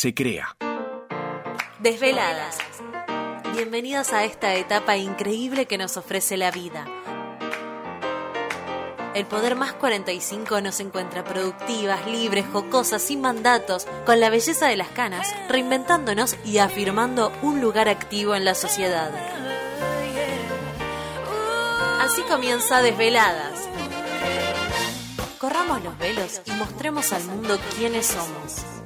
se crea. Desveladas. Bienvenidos a esta etapa increíble que nos ofrece la vida. El Poder Más 45 nos encuentra productivas, libres, jocosas, sin mandatos, con la belleza de las canas, reinventándonos y afirmando un lugar activo en la sociedad. Así comienza Desveladas. Corramos los velos y mostremos al mundo quiénes somos.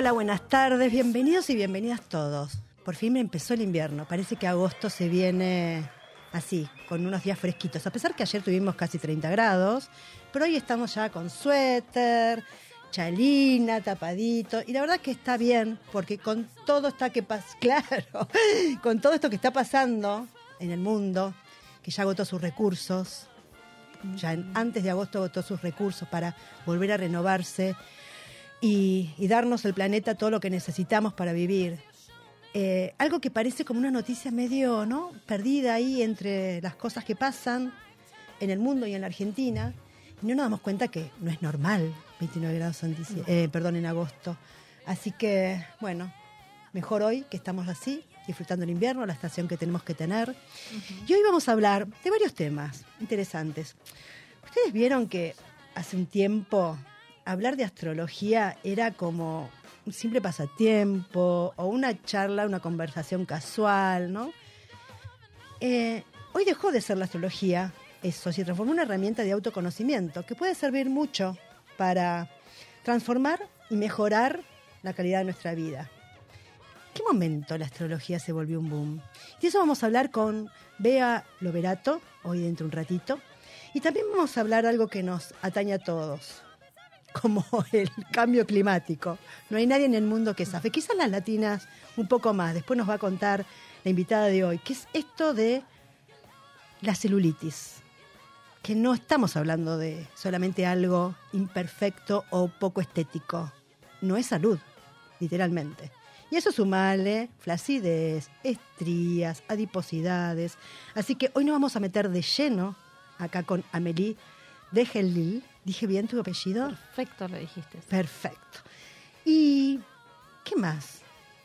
Hola, buenas tardes, bienvenidos y bienvenidas todos. Por fin me empezó el invierno, parece que agosto se viene así, con unos días fresquitos, a pesar que ayer tuvimos casi 30 grados, pero hoy estamos ya con suéter, chalina, tapadito, y la verdad que está bien, porque con todo está que pasa, claro, con todo esto que está pasando en el mundo, que ya agotó sus recursos, ya en- antes de agosto agotó sus recursos para volver a renovarse y, y darnos el planeta todo lo que necesitamos para vivir. Eh, algo que parece como una noticia medio ¿no? perdida ahí entre las cosas que pasan en el mundo y en la Argentina. Y no nos damos cuenta que no es normal 29 grados en, eh, perdón, en agosto. Así que, bueno, mejor hoy que estamos así, disfrutando el invierno, la estación que tenemos que tener. Y hoy vamos a hablar de varios temas interesantes. Ustedes vieron que hace un tiempo hablar de astrología era como un simple pasatiempo o una charla, una conversación casual, ¿no? Eh, hoy dejó de ser la astrología eso, se transformó en una herramienta de autoconocimiento que puede servir mucho para transformar y mejorar la calidad de nuestra vida. ¿En qué momento la astrología se volvió un boom? Y de eso vamos a hablar con Bea Loverato, hoy dentro de un ratito. Y también vamos a hablar algo que nos atañe a todos, como el cambio climático. No hay nadie en el mundo que sabe. Quizás las latinas un poco más. Después nos va a contar la invitada de hoy, que es esto de la celulitis. Que no estamos hablando de solamente algo imperfecto o poco estético. No es salud, literalmente. Y eso sumale flacidez, estrías, adiposidades. Así que hoy nos vamos a meter de lleno acá con Amélie de Gelil. ¿Dije bien tu apellido? Perfecto, lo dijiste. Perfecto. ¿Y qué más?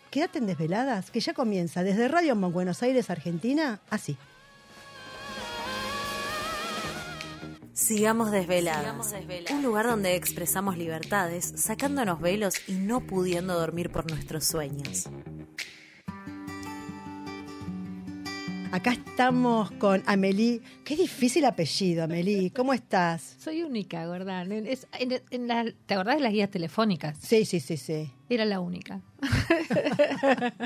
Quédate en Desveladas, que ya comienza desde Radio Mon Buenos Aires, Argentina, así. Sigamos desveladas. Un lugar donde expresamos libertades, sacándonos velos y no pudiendo dormir por nuestros sueños. Acá estamos con Amélie. Qué difícil apellido, Amélie. ¿Cómo estás? Soy única, ¿verdad? En- es- en- en la- ¿Te acordás de las guías telefónicas? Sí, sí, sí, sí. Era la única.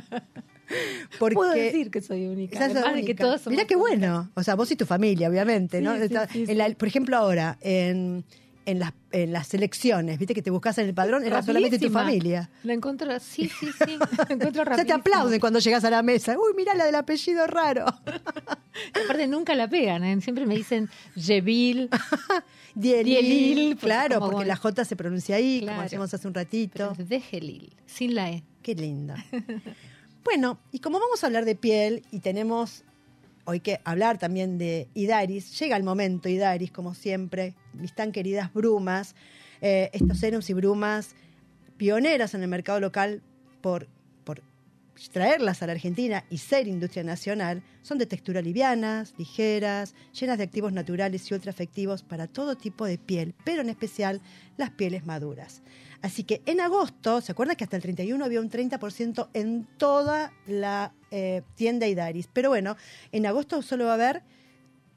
Porque Puedo decir que soy única. De que única. todos somos Mirá qué bueno. O sea, vos y tu familia, obviamente, ¿no? Sí, sí, Está- sí, en la- sí. por ejemplo, ahora, en, en, las, en las elecciones, viste que te buscas en el padrón, era solamente tu familia. La encuentro, sí, sí, sí. Encuentro O sea, te aplauden cuando llegas a la mesa. Uy, mirá la del apellido raro. Aparte, nunca la pegan. ¿eh? Siempre me dicen Yevil. Dielil, porque claro, como porque bueno. la J se pronuncia ahí, como Claro. decíamos hace un ratito. es de Gelil, sin la E. Qué linda. bueno, y como vamos a hablar de piel y tenemos hoy que hablar también de Idaris, llega el momento, Idaris, como siempre, mis tan queridas brumas, eh, estos serums y brumas pioneras en el mercado local por, por traerlas a la Argentina y ser industria nacional, son de textura livianas, ligeras, llenas de activos naturales y ultra efectivos para todo tipo de piel, pero en especial las pieles maduras. Así que en agosto, ¿se acuerdan que hasta el 31 había un 30% en toda la eh, tienda Idaris? Pero bueno, en agosto solo va a haber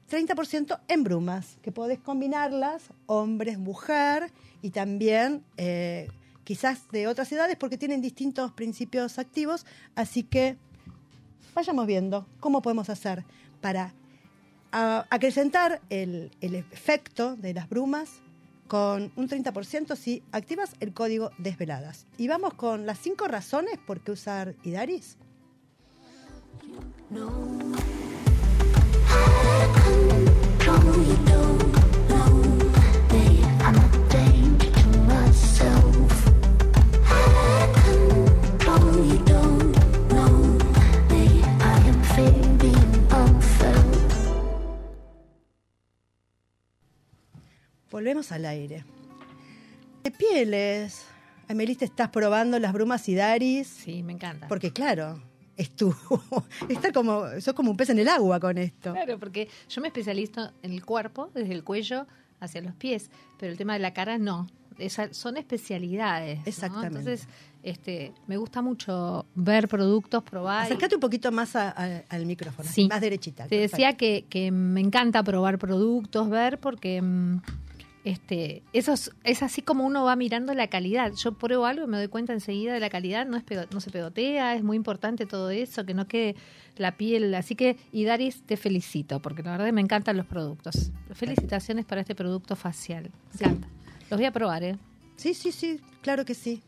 30% en brumas, que podés combinarlas, hombres, mujer, y también eh, quizás de otras edades, porque tienen distintos principios activos. Así que vayamos viendo cómo podemos hacer para acrecentar el, el efecto de las brumas con un 30% si activas el código desveladas. Y vamos con las cinco razones por qué usar Idaris. No. Volvemos al aire. De pieles. Amelie, te estás probando las brumas y daris. Sí, me encanta. Porque claro, es tú. Está como, sos como un pez en el agua con esto. Claro, porque yo me especializo en el cuerpo, desde el cuello hacia los pies, pero el tema de la cara no. Esa- son especialidades. ¿no? Exactamente. Entonces, este, me gusta mucho ver productos, probar. Acércate un poquito más a- a- al micrófono, Sí. más derechita. Te decía que, que me encanta probar productos, ver, porque mm, este, eso es, es así como uno va mirando la calidad. Yo pruebo algo y me doy cuenta enseguida de la calidad, no, es no se pegotea, es muy importante todo eso, que no quede la piel. Así que, y Daris, te felicito, porque la verdad me encantan los productos. Felicitaciones para este producto facial. Me encanta. Los voy a probar, ¿eh? Sí, sí, sí, claro que sí.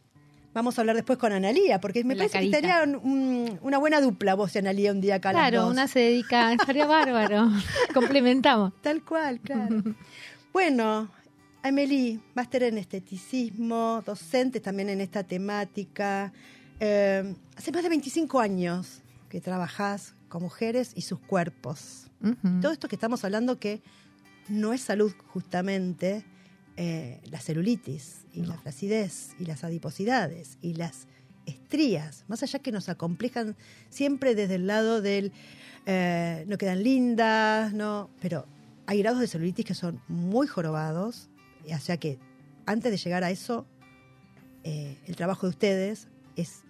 Vamos a hablar después con Analía, porque me La parece que estaría un- un- una buena dupla vos y Analía un día acá. las Claro, dos. una se dedica, estaría bárbaro. Complementamos. Tal cual, claro. bueno, Amelie, máster en esteticismo, docente también en esta temática. Eh, hace más de 25 años que trabajás con mujeres y sus cuerpos. Todo esto que estamos hablando que no es salud justamente, eh, la celulitis y la flacidez y las adiposidades y las estrías, más allá que nos acomplejan siempre desde el lado del eh, no quedan lindas, no, pero hay grados de celulitis que son muy jorobados, o sea que antes de llegar a eso, eh, el trabajo de ustedes es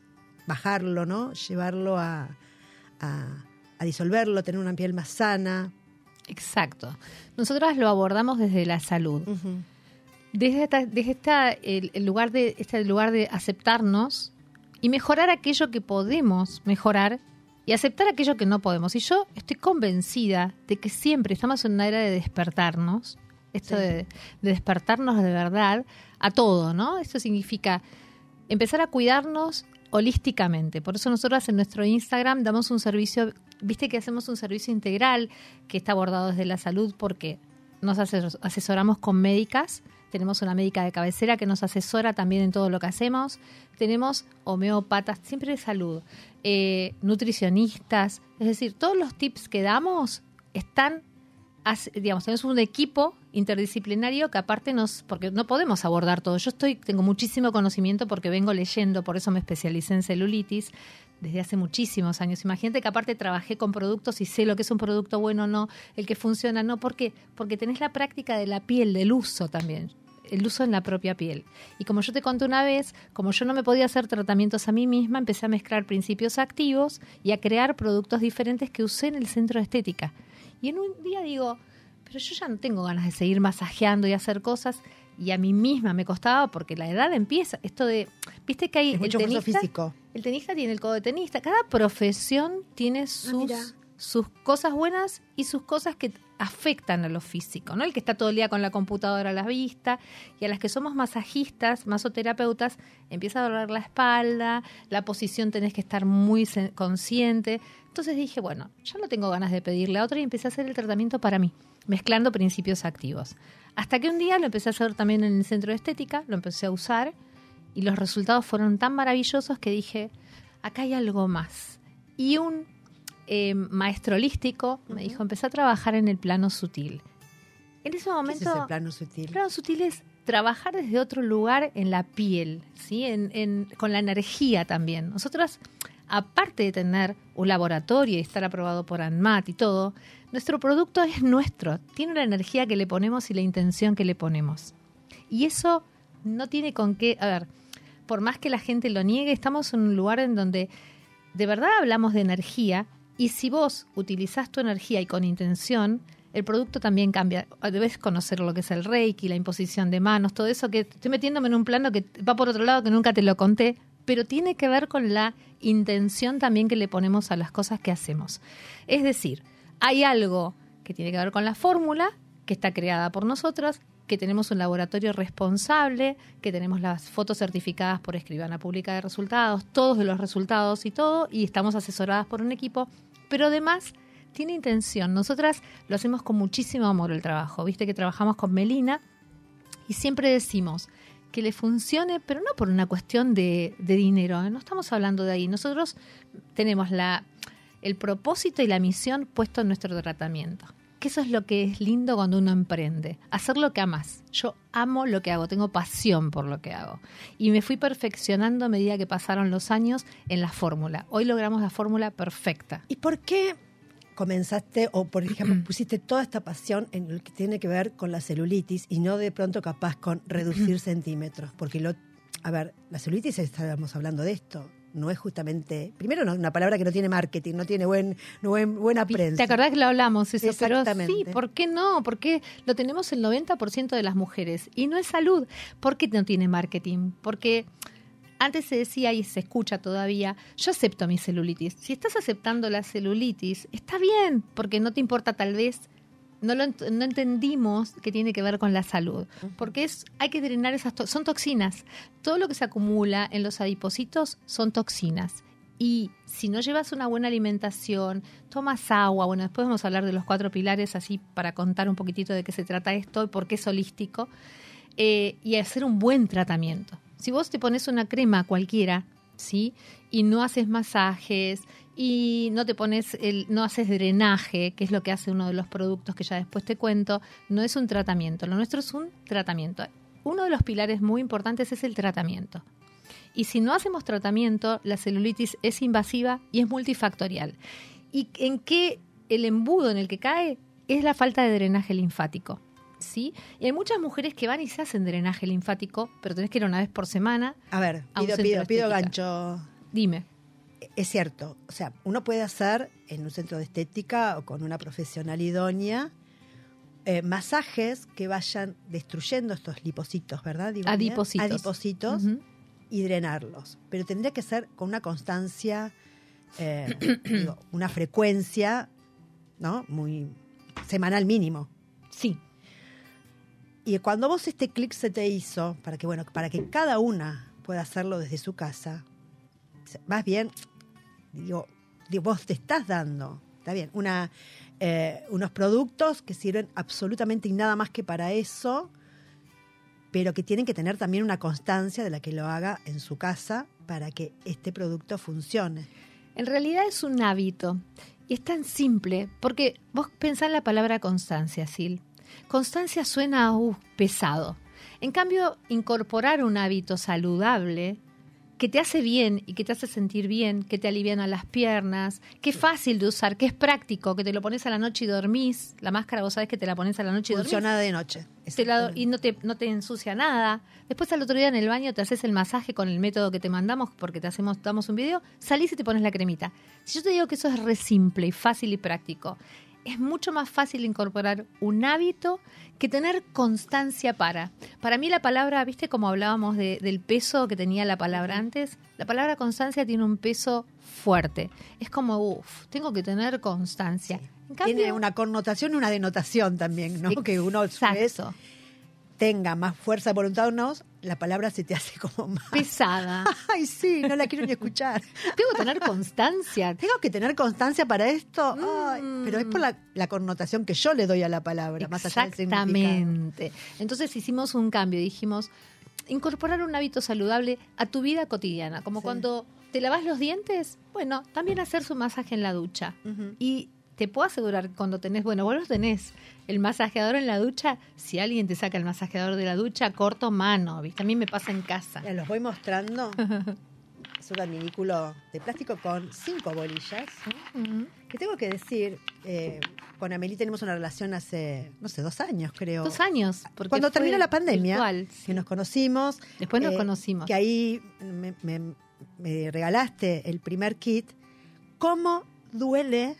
bajarlo, ¿no? Llevarlo a, a- a disolverlo, tener una piel más sana. Exacto. Nosotras lo abordamos desde la salud. Desde, esta- desde esta, el, el lugar de, este lugar de aceptarnos y mejorar aquello que podemos mejorar y aceptar aquello que no podemos. Y yo estoy convencida de que siempre estamos en una era de despertarnos, esto Sí. de, de despertarnos de verdad a todo, ¿no? Esto significa empezar a cuidarnos holísticamente. Por eso nosotros en nuestro Instagram damos un servicio, viste que hacemos un servicio integral que está abordado desde la salud porque nos ases- asesoramos con médicas, tenemos una médica de cabecera que nos asesora también en todo lo que hacemos, tenemos homeópatas, siempre de salud, eh, nutricionistas, es decir, todos los tips que damos están hace- digamos, tenemos un equipo interdisciplinario que aparte nos, porque no podemos abordar todo. Yo estoy, tengo muchísimo conocimiento porque vengo leyendo, por eso me especialicé en celulitis desde hace muchísimos años. Imagínate que aparte trabajé con productos y sé lo que es un producto bueno o no, el que funciona no. ¿Por qué? Porque tenés la práctica de la piel, del uso también el uso en la propia piel. Y como yo te conté una vez, como yo no me podía hacer tratamientos a mí misma, empecé a mezclar principios activos y a crear productos diferentes que usé en el centro de estética. Y en un día digo, pero yo ya no tengo ganas de seguir masajeando y hacer cosas. Y a mí misma me costaba porque la edad empieza. Esto de, viste que hay Es mucho el esfuerzo tenista, físico. el tenista tiene el codo de tenista. Cada profesión tiene sus, mira. sus cosas buenas y sus cosas que afectan a lo físico, ¿no? El que está todo el día con la computadora a la vista y a las que somos masajistas, masoterapeutas, empieza a doler la espalda, la posición tenés que estar muy consciente. Entonces dije, bueno, ya no tengo ganas de pedirle a otra y empecé a hacer el tratamiento para mí, mezclando principios activos. Hasta que un día lo empecé a hacer también en el centro de estética, lo empecé a usar y los resultados fueron tan maravillosos que dije, acá hay algo más. Y un eh, maestro holístico me dijo, empecé a trabajar en el plano sutil. En ese ¿Qué es momento, plano sutil? el plano sutil es trabajar desde otro lugar en la piel, ¿sí? En, en- con la energía también. Nosotras, aparte de tener un laboratorio y estar aprobado por ANMAT y todo, nuestro producto es nuestro, tiene la energía que le ponemos y la intención que le ponemos. Y eso no tiene con qué, a ver, por más que la gente lo niegue, estamos en un lugar en donde de verdad hablamos de energía y si vos utilizás tu energía y con intención, el producto también cambia. Debes conocer lo que es el reiki, la imposición de manos, todo eso que estoy metiéndome en un plano que va por otro lado que nunca te lo conté, pero tiene que ver con la intención también que le ponemos a las cosas que hacemos. Es decir, hay algo que tiene que ver con la fórmula, que está creada por nosotros, que tenemos un laboratorio responsable, que tenemos las fotos certificadas por Escribana Pública de Resultados, todos los resultados y todo, y estamos asesoradas por un equipo, pero además tiene intención. Nosotras lo hacemos con muchísimo amor el trabajo. Viste que trabajamos con Melina y siempre decimos que le funcione, pero no por una cuestión de, de dinero, ¿eh? no estamos hablando de ahí. Nosotros tenemos la, el propósito y la misión puesto en nuestro tratamiento, que eso es lo que es lindo cuando uno emprende, hacer lo que amas. Yo amo lo que hago, tengo pasión por lo que hago. Y me fui perfeccionando a medida que pasaron los años en la fórmula. Hoy logramos la fórmula perfecta. ¿Y por qué comenzaste o, por ejemplo, pusiste toda esta pasión en lo que tiene que ver con la celulitis y no de pronto capaz con reducir centímetros? Porque lo, a ver, la celulitis estábamos hablando de esto no es justamente, primero no, una palabra que no tiene marketing, no tiene buen, buena prensa. ¿Te acordás que lo hablamos eso? Exactamente. Pero sí, ¿por qué no? Porque lo tenemos el 90% de las mujeres y no es salud. ¿Por qué no tiene marketing? Porque antes se decía y se escucha todavía, yo acepto mi celulitis. Si estás aceptando la celulitis, está bien, porque no te importa tal vez no, lo, no entendimos que tiene que ver con la salud, porque es hay que drenar esas son toxinas. Todo lo que se acumula en los adipocitos son toxinas. Y si no llevas una buena alimentación, tomas agua, bueno, después vamos a hablar de los cuatro pilares así para contar un poquitito de qué se trata esto y por qué es holístico, eh, y hacer un buen tratamiento. Si vos te pones una crema cualquiera, ¿sí? Y no haces masajes y no te pones el, no haces drenaje, que es lo que hace uno de los productos que ya después te cuento, no es un tratamiento, lo nuestro es un tratamiento. Uno de los pilares muy importantes es el tratamiento. Y si no hacemos tratamiento, la celulitis es invasiva y es multifactorial. ¿Y en qué el embudo en el que cae? Es la falta de drenaje linfático. ¿Sí? Y hay muchas mujeres que van y se hacen drenaje linfático, pero tenés que ir una vez por semana. A ver, pido, pido, pido gancho. Dime es cierto, o sea, uno puede hacer en un centro de estética o con una profesional idónea eh, masajes que vayan destruyendo estos lipocitos, ¿verdad? adipocitos. Adipocitos y drenarlos. Pero tendría que ser con una constancia, eh, una frecuencia, ¿no? Muy semanal mínimo. Sí. Y cuando vos este clic se te hizo, para que, bueno, para que cada una pueda hacerlo desde su casa, más bien digo, vos te estás dando, está bien, una, eh, unos productos que sirven absolutamente y nada más que para eso, pero que tienen que tener también una constancia de la que lo haga en su casa para que este producto funcione. En realidad es un hábito y es tan simple, porque vos pensás en la palabra constancia, Sil. Constancia suena uh, pesado. En cambio, incorporar un hábito saludable que te hace bien y que te hace sentir bien, que te alivian a las piernas, que es fácil de usar, que es práctico, que te lo pones a la noche y dormís. La máscara vos sabés que te la pones a la noche y dormís. Funciona de noche. y no te, no te ensucia nada. Después al otro día en el baño te haces el masaje con el método que te mandamos porque te hacemos, damos un video, salís y te pones la cremita. Si yo te digo que eso es re simple y fácil y práctico, es mucho más fácil incorporar un hábito que tener constancia para. Para mí la palabra, viste como hablábamos del peso que tenía la palabra antes, la palabra constancia tiene un peso fuerte. Es como, uff, tengo que tener constancia. tiene una connotación y una denotación también, ¿no? Que uno exacto tenga más fuerza de voluntad o no, la palabra se te hace como más pesada. Ay, sí, no la quiero ni escuchar. Tengo que tener constancia. Tengo que tener constancia para esto. pero es por la, connotación que yo le doy a la palabra, más allá Exactamente. Entonces hicimos un cambio, dijimos incorporar un hábito saludable a tu vida cotidiana, como cuando te lavas los dientes, bueno, también hacer su masaje en la ducha. Y te puedo asegurar cuando tenés, bueno, vos los tenés, el masajeador en la ducha, si alguien te saca el masajeador de la ducha, corto mano, ¿viste? A mí me pasa en casa. Ya los voy mostrando. es un adminículo de plástico con cinco bolillas. Que tengo que decir, eh, con Amelie tenemos una relación hace, no sé, dos años creo. Dos años. Porque Cuando terminó la pandemia, que nos conocimos. Después nos eh, conocimos. Que ahí me regalaste el primer kit. ¿Cómo duele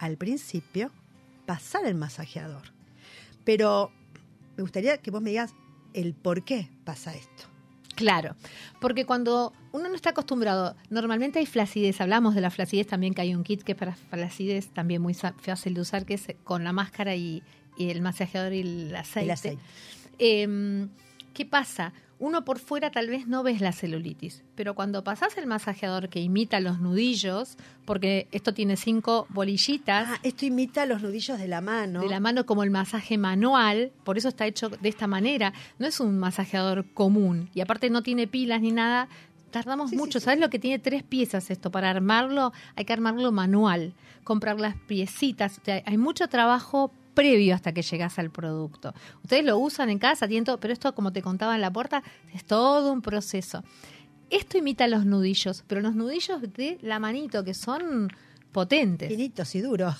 al principio pasar el masajeador. Pero me gustaría que vos me digas el por qué pasa esto. Claro, porque cuando uno no está acostumbrado, normalmente hay flacidez, hablamos de la flacidez también, que hay un kit que es para flacidez también muy fácil de usar, que es con la máscara y, el masajeador y el aceite. El aceite. Em, ¿Qué pasa? uno por fuera tal vez no ves la celulitis, pero cuando pasas el masajeador que imita los nudillos, porque esto tiene cinco bolillitas. Ah, esto imita los nudillos de la mano. De la mano como el masaje manual, por eso está hecho de esta manera. No es un masajeador común y aparte no tiene pilas ni nada. Tardamos mucho, ¿sabes lo que tiene tres piezas esto? Para armarlo hay que armarlo manual, comprar las piecitas, hay mucho trabajo previo hasta que llegas al producto. Ustedes lo usan en casa, tienen todo, pero esto, como te contaba en la puerta, es todo un proceso. Esto imita los nudillos, pero los nudillos de la manito, que son potentes. Finitos y duros.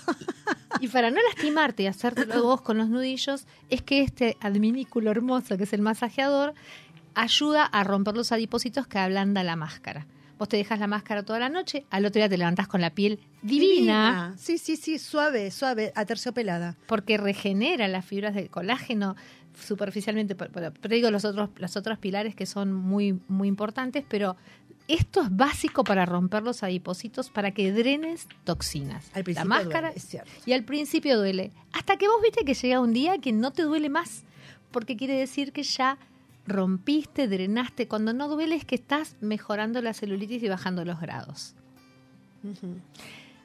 Y para no lastimarte y hacértelo vos con los nudillos, es que este adminículo hermoso, que es el masajeador, ayuda a romper los adipósitos que ablanda la máscara. Vos te dejas la máscara toda la noche, al otro día te levantás con la piel divina, Sí, sí, sí, suave, suave, aterciopelada. porque regenera las fibras del colágeno superficialmente. Pero, pero- digo los otros, los otros pilares que son muy, muy importantes, pero esto es básico para romper los adipósitos, para que drenes toxinas. Al principio la máscara duele, es cierto. y al principio duele. Hasta que vos viste que llega un día que no te duele más, porque quiere decir que ya rompiste, drenaste. Cuando no duele es que estás mejorando la celulitis y bajando los grados.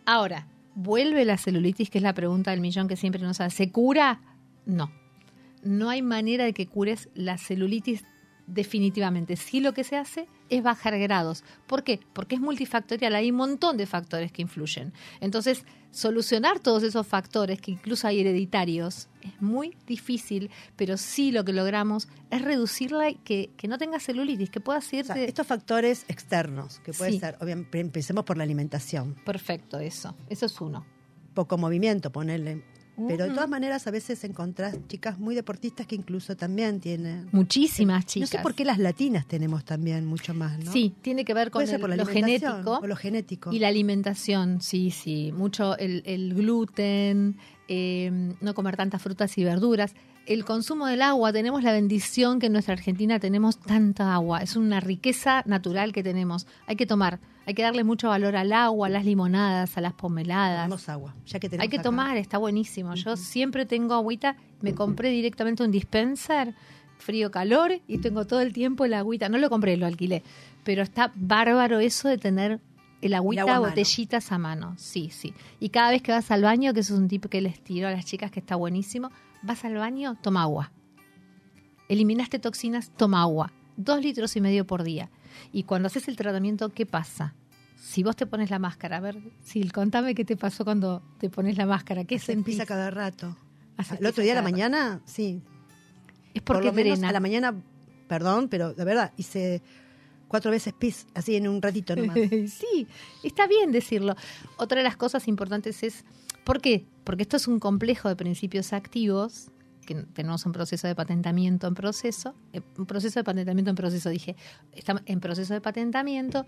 Ahora, ¿vuelve la celulitis? Que es la pregunta del millón que siempre nos hace. ¿Se cura? No. No hay manera de que cures la celulitis definitivamente. Sí lo que se hace es bajar grados. ¿Por qué? Porque es multifactorial, hay un montón de factores que influyen. Entonces, solucionar todos esos factores, que incluso hay hereditarios, es muy difícil, pero sí lo que logramos es reducirla y que, que no tenga celulitis, que pueda O sea, irte... estos factores externos, que puede Sí. ser, obviamente, empecemos por la alimentación, Perfecto, eso. Eso es uno. poco movimiento, ponerle. Pero de todas maneras, a veces encontrás chicas muy deportistas que incluso también tienen. Muchísimas chicas. No sé por qué las latinas tenemos también mucho más, ¿no? Sí, tiene que ver con el- lo genético o lo genético. y la alimentación, sí, sí. Mucho el, el gluten, eh, no comer tantas frutas y verduras. El consumo del agua, tenemos la bendición que en nuestra Argentina tenemos tanta agua. Es una riqueza natural que tenemos. Hay que tomar, hay que darle mucho valor al agua, a las limonadas, a las pomeladas. Tomemos agua, ya que tenemos Hay que acá. tomar, está buenísimo. Yo siempre tengo agüita, me compré directamente un dispenser, frío, calor, y tengo todo el tiempo el agüita. No lo compré, lo alquilé. Pero está bárbaro eso de tener el agüita, agua a mano. botellitas a mano. Sí, sí. Y cada vez que vas al baño, que eso es un tip que les tiro a las chicas que está buenísimo, vas al baño, toma agua. Eliminaste toxinas, toma agua. Dos litros y medio por día. Y cuando haces el tratamiento, ¿qué pasa? Si vos te pones la máscara, a ver, Sil, contame qué te pasó cuando te pones la máscara. ¿Qué Se sentís? empieza cada rato. Haces El otro día a la rato. mañana, sí. Es Por porque lo menos drena. a la mañana, perdón, pero de verdad, hice cuatro veces pis, así en un ratito nomás. sí, está bien decirlo. Otra de las cosas importantes es, ¿por qué? Porque esto es un complejo de principios activos, que tenemos un proceso de patentamiento en proceso, eh, un proceso de patentamiento en proceso, dije, está en proceso de patentamiento.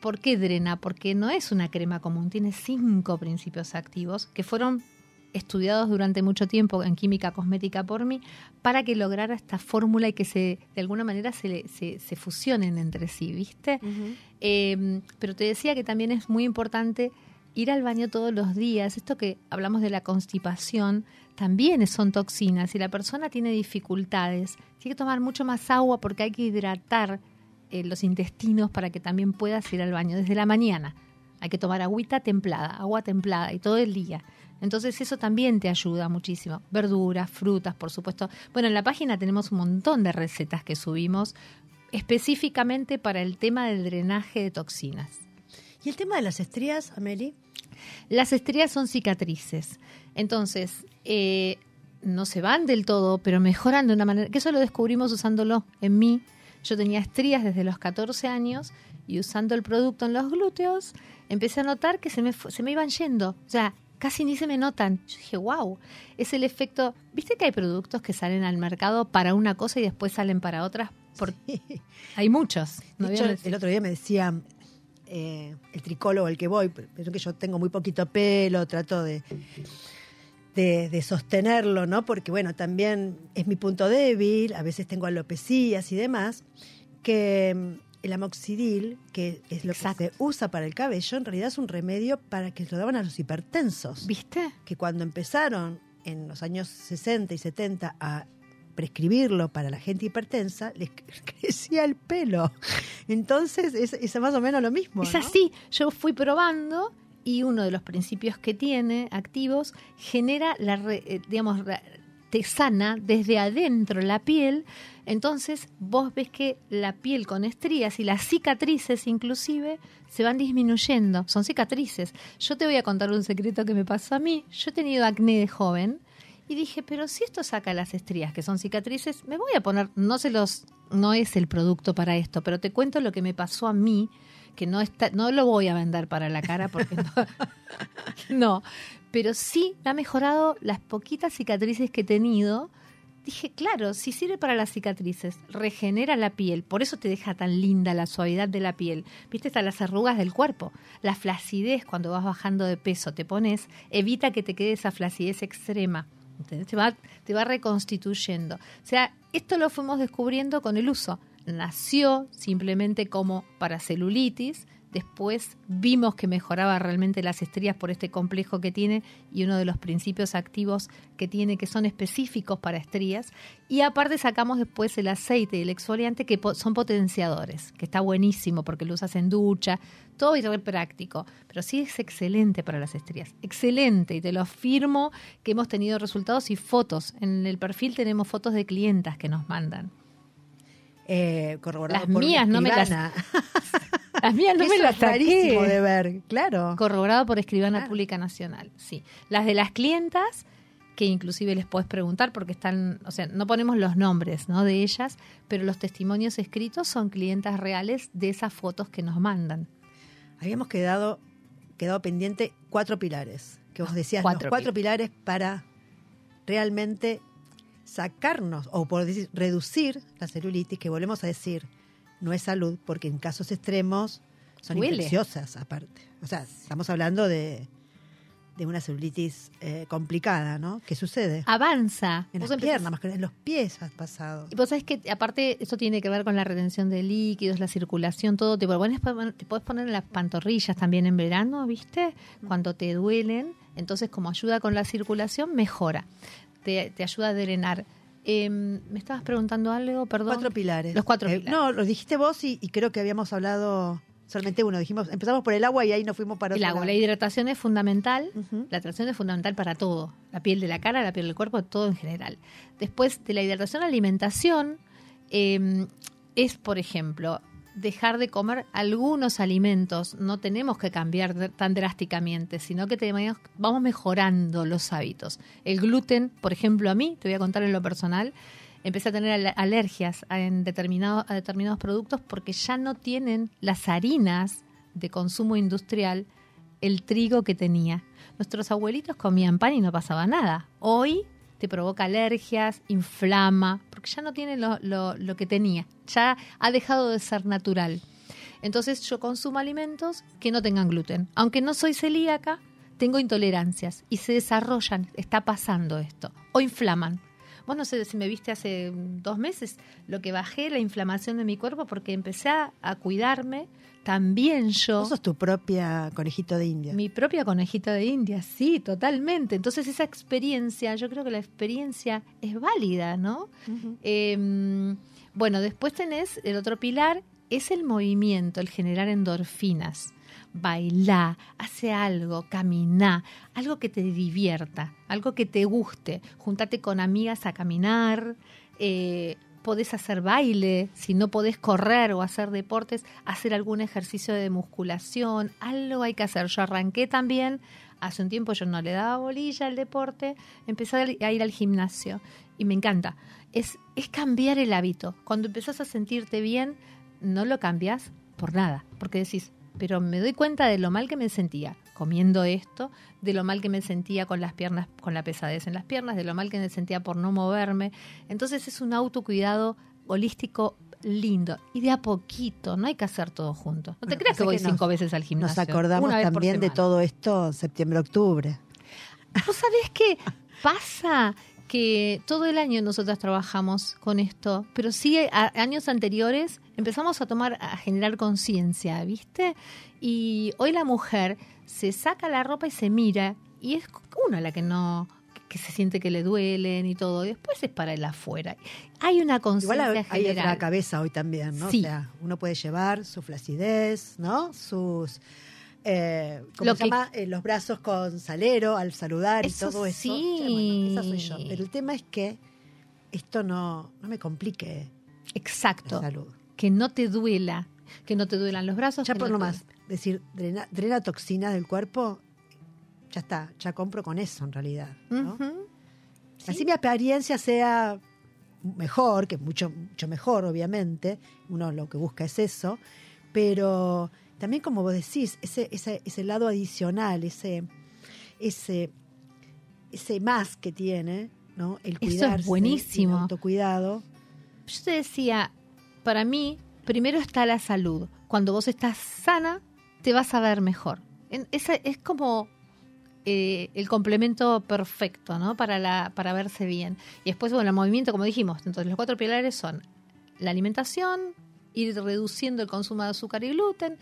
¿Por qué drena? Porque no es una crema común, tiene cinco principios activos que fueron estudiados durante mucho tiempo en química cosmética por mí para que lograra esta fórmula y que se de alguna manera se, se, se fusionen entre sí, ¿viste? Eh, pero te decía que también es muy importante ir al baño todos los días. Esto que hablamos de la constipación, también son toxinas. Si la persona tiene dificultades, tiene que tomar mucho más agua porque hay que hidratar eh, los intestinos para que también puedas ir al baño desde la mañana. Hay que tomar agüita templada, agua templada y todo el día. Entonces eso también te ayuda muchísimo. Verduras, frutas, por supuesto. Bueno, en la página tenemos un montón de recetas que subimos específicamente para el tema del drenaje de toxinas. ¿Y el tema de las estrías, Ameli? Las estrías son cicatrices. Entonces, eh, no se van del todo, pero mejoran de una manera, que eso lo descubrimos usándolo en mí. Yo tenía estrías desde los 14 años y usando el producto en los glúteos, empecé a notar que se me, se me iban yendo. O sea, casi ni se me notan. Yo dije, wow, es el efecto. ¿Viste que hay productos que salen al mercado para una cosa y después salen para otras? Por- Hay muchos. no De hecho, el otro día me decía eh, el tricólogo al que voy, pero que yo tengo muy poquito pelo, trato de, de, de sostenerlo, ¿no? Porque, bueno, también es mi punto débil, a veces tengo alopecías y demás, que mm, el amoxidil, que es lo Exacto. que se usa para el cabello, en realidad es un remedio para que lo daban a los hipertensos. ¿Viste? que cuando empezaron en los años 60 y 70 a prescribirlo para la gente hipertensa, les crecía el pelo. Entonces, es, es más o menos lo mismo. Es ¿no? así, yo fui probando y uno de los principios que tiene activos genera la, re- eh, digamos, te sana desde adentro la piel, entonces vos ves que la piel con estrías y las cicatrices inclusive se van disminuyendo, son cicatrices. Yo te voy a contar un secreto que me pasó a mí, yo he tenido acné de joven Y dije, pero si esto saca las estrías, que son cicatrices, me voy a poner, no se los, no es el producto para esto, pero te cuento lo que me pasó a mí, que no está, no lo voy a vender para la cara porque no, no, pero sí me ha mejorado las poquitas cicatrices que he tenido. Dije, claro, si sirve para las cicatrices, regenera la piel, por eso te deja tan linda la suavidad de la piel. Viste, hasta las arrugas del cuerpo, la flacidez cuando vas bajando de peso, te pones, evita que te quede esa flacidez extrema. Te va, te va reconstituyendo. O sea, esto lo fuimos descubriendo con el uso. Nació simplemente como para celulitis, Después vimos que mejoraba realmente las estrías por este complejo que tiene y uno de los principios activos que tiene que son específicos para estrías. Y aparte sacamos después el aceite y el exfoliante que son potenciadores, que está buenísimo porque lo usas en ducha, todo y re práctico. Pero sí es excelente para las estrías. Excelente. Y te lo afirmo que hemos tenido resultados y fotos. En el perfil tenemos fotos de clientas que nos mandan. Eh, las mías no me las Las mías no me las saqué. de ver, claro. Corroborado por Escribana Pública Nacional, sí. Las de las clientas, que inclusive les puedes preguntar porque están, o sea, no ponemos los nombres ¿no? de ellas, pero los testimonios escritos son clientas reales de esas fotos que nos mandan. Habíamos quedado, quedado pendiente cuatro pilares, que vos decías, cuatro, los cuatro pilares para realmente sacarnos, o por decir, reducir la celulitis, que volvemos a decir, no es salud, porque en casos extremos son infecciosas aparte. O sea, estamos hablando de, de una celulitis eh, complicada, ¿no? ¿Qué sucede? Avanza. En las piernas, más que en los pies has pasado. Y vos sabés que aparte esto tiene que ver con la retención de líquidos, la circulación, todo. Te, pones, te puedes poner en las pantorrillas también en verano, ¿viste? Cuando te duelen. Entonces, como ayuda con la circulación, mejora. Te, te ayuda a drenar. Em, me estabas preguntando algo, perdón. Cuatro pilares. Los cuatro eh, pilares. No, lo dijiste vos y, creo que habíamos hablado solamente uno. Dijimos, empezamos por el agua y ahí nos fuimos para El agua, la hidratación es fundamental. La hidratación es fundamental para todo. La piel de la cara, la piel del cuerpo, todo en general. Después de la hidratación, la alimentación em, es, por ejemplo, dejar de comer algunos alimentos. No tenemos que cambiar tan drásticamente, sino que vamos mejorando los hábitos. El gluten, por ejemplo, a mí, te voy a contar en lo personal, empecé a tener alergias en determinado, a determinados productos porque ya no tienen las harinas de consumo industrial el trigo que tenía. Nuestros abuelitos comían pan y no pasaba nada. Hoy te provoca alergias, inflama, porque ya no tiene lo, que tenía, ya ha dejado de ser natural. Entonces yo consumo alimentos que no tengan gluten. Aunque no soy celíaca, tengo intolerancias y se desarrollan, está pasando esto, o inflaman. Vos no sé si me viste hace dos meses, lo que bajé la inflamación de mi cuerpo porque empecé a, cuidarme, también yo. Vos sos tu propia conejito de India. Mi propia conejita de India, sí, totalmente. Entonces esa experiencia, yo creo que la experiencia es válida, ¿no? Em, bueno, después tenés el otro pilar, es el movimiento, el generar endorfinas. Bailá, hace algo, caminá, algo que te divierta, algo que te guste. Juntate con amigas a caminar, eh, podés hacer baile, si no podés correr o hacer deportes, hacer algún ejercicio de musculación, algo hay que hacer. Yo arranqué también, hace un tiempo yo no le daba bolilla al deporte, empecé a ir al gimnasio y me encanta. Es, es cambiar el hábito. Cuando empezás a sentirte bien, no lo cambias por nada, porque decís, pero me doy cuenta de lo mal que me sentía comiendo esto, de lo mal que me sentía con las piernas, con la pesadez en las piernas, de lo mal que me sentía por no moverme. Entonces es un autocuidado holístico lindo y de a poquito, no hay que hacer todo junto. No te creas que voy cinco veces al gimnasio. Nos acordamos también de todo esto septiembre-octubre. ¿Vos sabés qué pasa? que todo el año nosotros trabajamos con esto, pero sí años anteriores empezamos a tomar, a generar conciencia, ¿viste? Y hoy la mujer se saca la ropa y se mira, y es una la que no que se siente que le duelen y todo, y después es para el afuera. Hay una conciencia Igual hay la cabeza hoy también, ¿no? O sea, uno puede llevar su flacidez, ¿no? Sus eh, ¿cómo se llama? Eh, los brazos con salero al saludar y todo eso. Sí. esa soy yo. Pero el tema es que esto no, no me complique. Exacto. La salud. Que no te duela, que no te duelan los brazos. Ya por lo más, decir, drena, drena toxinas del cuerpo, ya está, ya compro con eso en realidad. ¿sí? Así mi apariencia sea mejor, que mucho, mucho mejor, obviamente. Uno lo que busca es eso. Pero también, como vos decís, ese, ese, ese lado adicional, ese, ese, ese más que tiene, ¿no? El Eso es cuidarse, buenísimo. El autocuidado. Yo te decía, para mí, primero está la salud. Cuando vos estás sana, te vas a ver mejor. En- esa es como eh, el complemento perfecto, ¿no? Para, la, para verse bien. Y después, bueno, el movimiento, como dijimos, entonces los cuatro pilares son la alimentación, ir reduciendo el consumo de azúcar y gluten,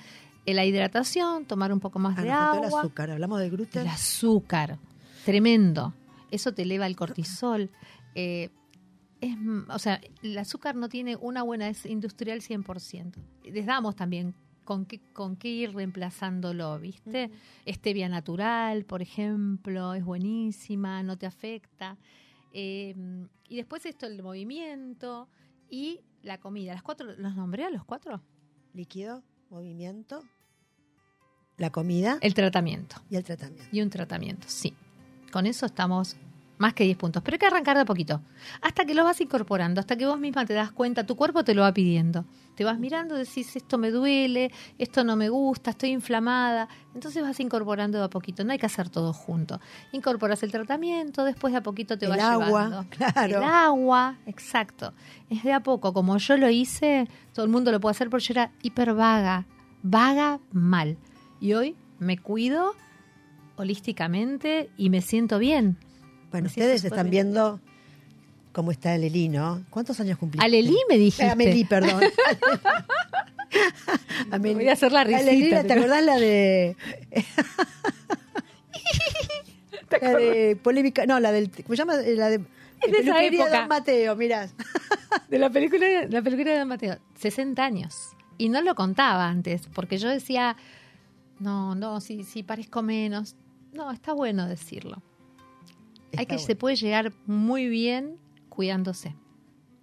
eh, la hidratación, tomar un poco más Ah, de faltó el agua. azúcar. Hablamos del gluten. El azúcar, tremendo. Eso te eleva el cortisol. Eh, es, o sea, el azúcar no tiene una buena, es industrial 100%. Les damos también con qué, con qué ir reemplazándolo, ¿viste? Stevia natural, por ejemplo, es buenísima, no te afecta. Eh, y después esto, el movimiento y la comida. ¿Las cuatro, ¿Los nombré a los cuatro? Líquido, movimiento, la comida El tratamiento. y el tratamiento. Y un tratamiento, sí. Con eso estamos más que 10 puntos. Pero hay que arrancar de a poquito. Hasta que lo vas incorporando, hasta que vos misma te das cuenta, tu cuerpo te lo va pidiendo. Te vas mirando, decís, esto me duele, esto no me gusta, estoy inflamada. Entonces vas incorporando de a poquito. No hay que hacer todo junto. Incorporas el tratamiento, después de a poquito te El vas agua, llevando. claro. El agua, exacto. Es de a poco. Como yo lo hice, todo el mundo lo puede hacer porque yo era hiper vaga. Vaga mal. Y hoy me cuido holísticamente y me siento bien. Bueno, ustedes están viendo cómo está Alelí, ¿no? ¿Cuántos años cumpliste? Alelí me dijiste. Eh, Amelie, perdón. Voy a hacer la risita, Alelí, ¿te acordás la de... la de polémica, no, la del, ¿cómo se llama? La de, de esa época. Don Mateo, mirá. De la película, la película de Don Mateo. 60 años. Y no lo contaba antes, porque yo decía, no, no, si, si parezco menos. No, está bueno decirlo. Hay que se puede llegar muy bien cuidándose.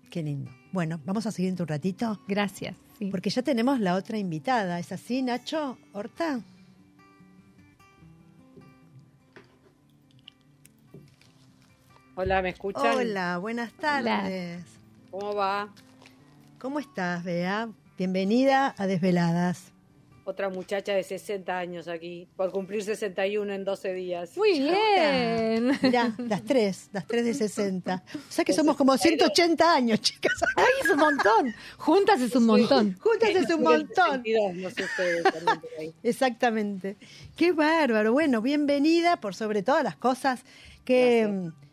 Qué lindo. Bueno, vamos a seguir un ratito, Gracias. sí. porque ya tenemos la otra invitada. ¿Es así, Nacho Horta? Hola, ¿me escuchan? Hola, buenas tardes. ¿Cómo va? ¿Cómo estás, Bea? Bienvenida a Desveladas. Otra muchacha de 60 años aquí, por cumplir 61 en 12 días. Muy bien. Mirá, las tres, las tres de 60. O sea que somos como 180 años, chicas. Ay, es un montón. Juntas es un montón. Juntas es un montón. 62, no sé ustedes también por ahí. Exactamente. Qué bárbaro. Bueno, bienvenida por sobre todas las cosas. Gracias.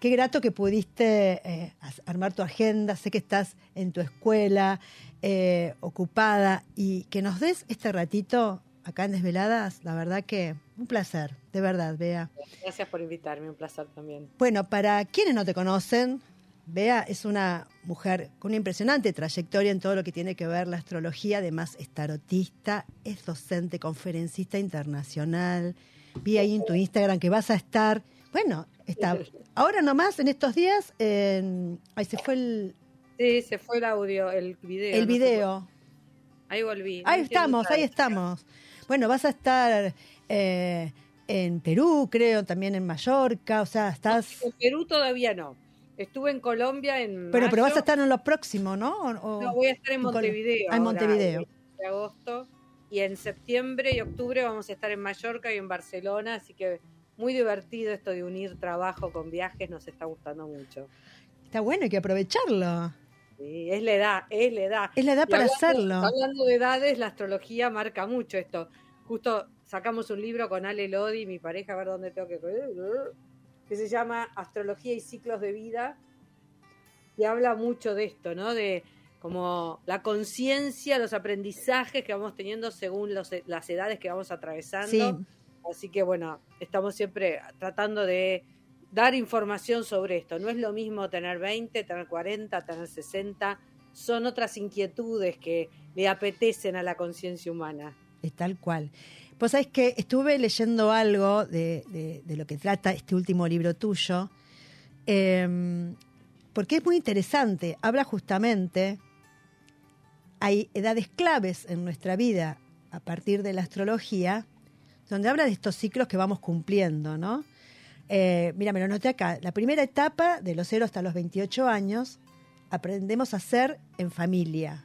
Qué grato que pudiste eh, armar tu agenda. Sé que estás en tu escuela, eh, ocupada, y que nos des este ratito acá en Desveladas. La verdad que un placer, de verdad, Bea. Gracias por invitarme, un placer también. Bueno, para quienes no te conocen, Bea es una mujer con una impresionante trayectoria en todo lo que tiene que ver la astrología, además es tarotista, es docente, conferencista internacional. Vi ahí en tu Instagram que vas a estar, bueno, está ahora nomás en estos días, en, ahí se fue el, Sí, se fue el audio, el video. el no video. Ahí volví. Ahí estamos, ahí estamos. Bueno, vas a estar eh, en Perú, creo, también en Mallorca, o sea, estás... En Perú todavía no. Estuve en Colombia en Pero, pero vas a mayo. estar en lo próximo, ¿no? O- No, voy a estar en en Montevideo. En Montevideo. el 20 de agosto. Y en septiembre y octubre vamos a estar en Mallorca y en Barcelona. Así que muy divertido esto de unir trabajo con viajes. Nos está gustando mucho. Está bueno, hay que aprovecharlo. Sí, es la edad, es la edad. Es la edad Y para hablando- hacerlo. Hablando de edades, la astrología marca mucho esto. Justo sacamos un libro con Ale Lodi, mi pareja, a ver dónde tengo que... que se llama Astrología y ciclos de vida. Y habla mucho de esto, ¿no? De como la conciencia, los aprendizajes que vamos teniendo según los- las edades que vamos atravesando. Sí, Así que bueno, estamos siempre tratando de dar información sobre esto. No es lo mismo tener 20, tener 40, tener 60. Son otras inquietudes que le apetecen a la conciencia humana. es tal cual. Pues sabés que estuve leyendo algo de, de- lo que trata este último libro tuyo, eh, porque es muy interesante. Habla justamente, hay edades claves en nuestra vida a partir de la astrología, donde habla de estos ciclos que vamos cumpliendo, ¿no? Eh, mira, me lo noté acá. La primera etapa, de los 0 hasta los 28 años, aprendemos a ser en familia.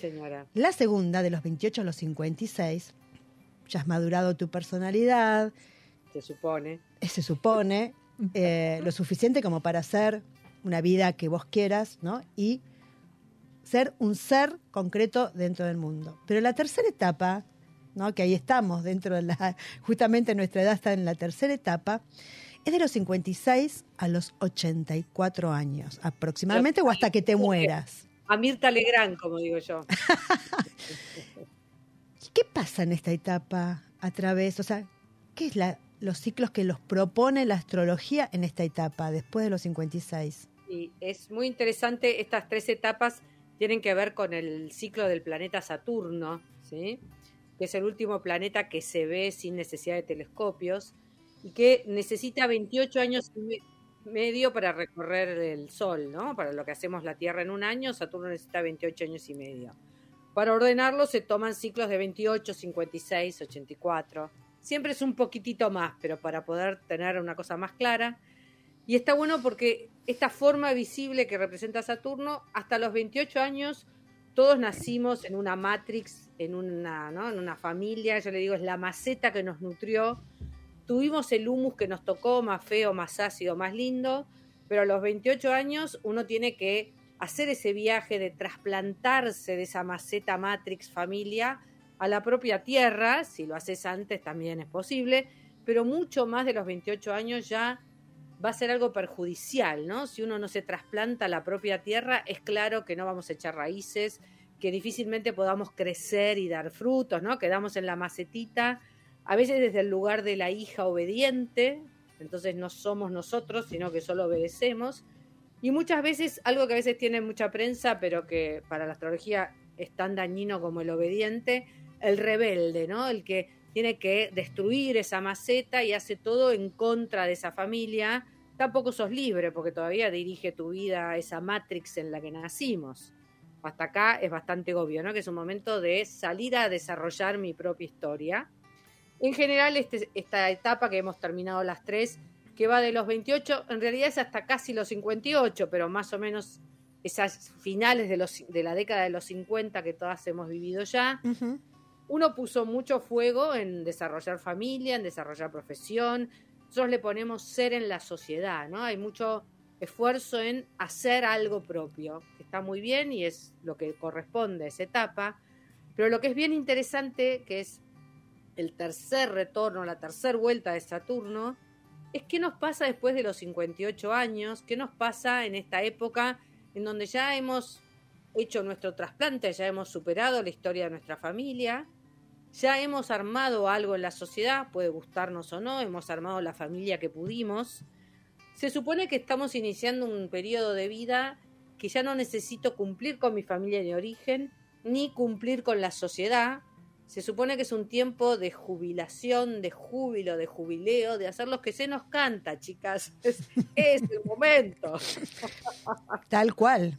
Señora. La segunda, de los 28 a los 56, ya has madurado tu personalidad, Se supone. eh, se supone, eh, lo suficiente como para hacer una vida que vos quieras, ¿no? Y ser un ser concreto dentro del mundo. Pero la tercera etapa, ¿no? Que ahí estamos, dentro de la, justamente nuestra edad está en la tercera etapa, es de los 56 a los 84 años, aproximadamente, o hasta que te mueras. A Mirta Legrand, como digo yo. ¿Qué pasa en esta etapa a través, o sea, qué es la, los ciclos que los propone la astrología en esta etapa, después de los 56? Y es muy interesante, estas tres etapas tienen que ver con el ciclo del planeta Saturno, ¿sí? Que es el último planeta que se ve sin necesidad de telescopios y que necesita 28 años y me- medio para recorrer el Sol, ¿no? Para lo que hacemos la Tierra en un año, Saturno necesita 28 años y medio. Para ordenarlo se toman ciclos de 28, 56, 84. Siempre es un poquitito más, pero para poder tener una cosa más clara. Y está bueno porque esta forma visible que representa Saturno, hasta los 28 años, todos nacimos en una matrix, en una, ¿no? en una familia, yo le digo, es la maceta que nos nutrió. Tuvimos el humus que nos tocó, más feo, más ácido, más lindo, pero a los 28 años uno tiene que hacer ese viaje de trasplantarse de esa maceta matrix familia a la propia tierra, si lo haces antes también es posible, pero mucho más de los 28 años ya va a ser algo perjudicial, ¿no? Si uno no se trasplanta a la propia tierra, es claro que no vamos a echar raíces, que difícilmente podamos crecer y dar frutos, ¿no? Quedamos en la macetita, a veces desde el lugar de la hija obediente, entonces no somos nosotros, sino que solo obedecemos. Y muchas veces, algo que a veces tiene mucha prensa, pero que para la astrología es tan dañino como el obediente, el rebelde, ¿no? El que tiene que destruir esa maceta y hace todo en contra de esa familia, tampoco sos libre porque todavía dirige tu vida a esa matrix en la que nacimos. Hasta acá es bastante obvio, ¿no? Que es un momento de salir a desarrollar mi propia historia. En general, este- esta etapa que hemos terminado las tres, que va de los 28, en realidad es hasta casi los 58, pero más o menos esas finales de, la década de los 50 que todas hemos vivido ya, uno puso mucho fuego en desarrollar familia, en desarrollar profesión. Nosotros le ponemos ser en la sociedad, ¿no? Hay mucho esfuerzo en hacer algo propio. Está muy bien y es lo que corresponde a esa etapa. Pero lo que es bien interesante, que es el tercer retorno, la tercera vuelta de Saturno, es qué nos pasa después de los 58 años, qué nos pasa en esta época en donde ya hemos hecho nuestro trasplante, ya hemos superado la historia de nuestra familia, ya hemos armado algo en la sociedad, puede gustarnos o no, hemos armado la familia que pudimos. Se supone que estamos iniciando un periodo de vida que ya no necesito cumplir con mi familia de origen, ni cumplir con la sociedad. Se supone que es un tiempo de jubilación, de júbilo, de jubileo, de hacer lo que se nos canta, chicas. Es, es el momento. Tal cual.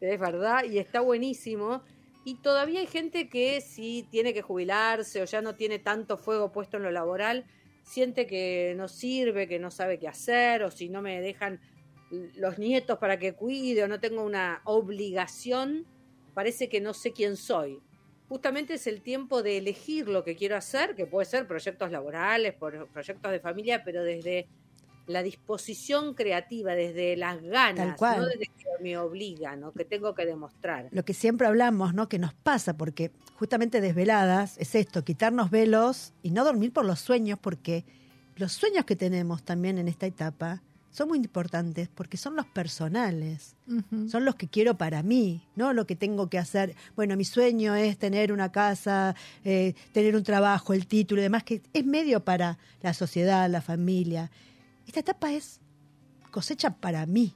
Es verdad, y está buenísimo. Y todavía hay gente que si tiene que jubilarse o ya no tiene tanto fuego puesto en lo laboral, siente que no sirve, que no sabe qué hacer, o si no me dejan los nietos para que cuide o no tengo una obligación, parece que no sé quién soy. Justamente es el tiempo de elegir lo que quiero hacer, que puede ser proyectos laborales, proyectos de familia, pero desde la disposición creativa, desde las ganas, Tal cual. no desde que me obligan o que tengo que demostrar. Lo que siempre hablamos, ¿no? Que nos pasa, porque justamente desveladas es esto, quitarnos velos y no dormir por los sueños, porque los sueños que tenemos también en esta etapa son muy importantes porque son los personales, son los que quiero para mí, no lo que tengo que hacer. Bueno, mi sueño es tener una casa, eh, tener un trabajo, el título y demás, que es medio para la sociedad, la familia. Esta etapa es cosecha para mí.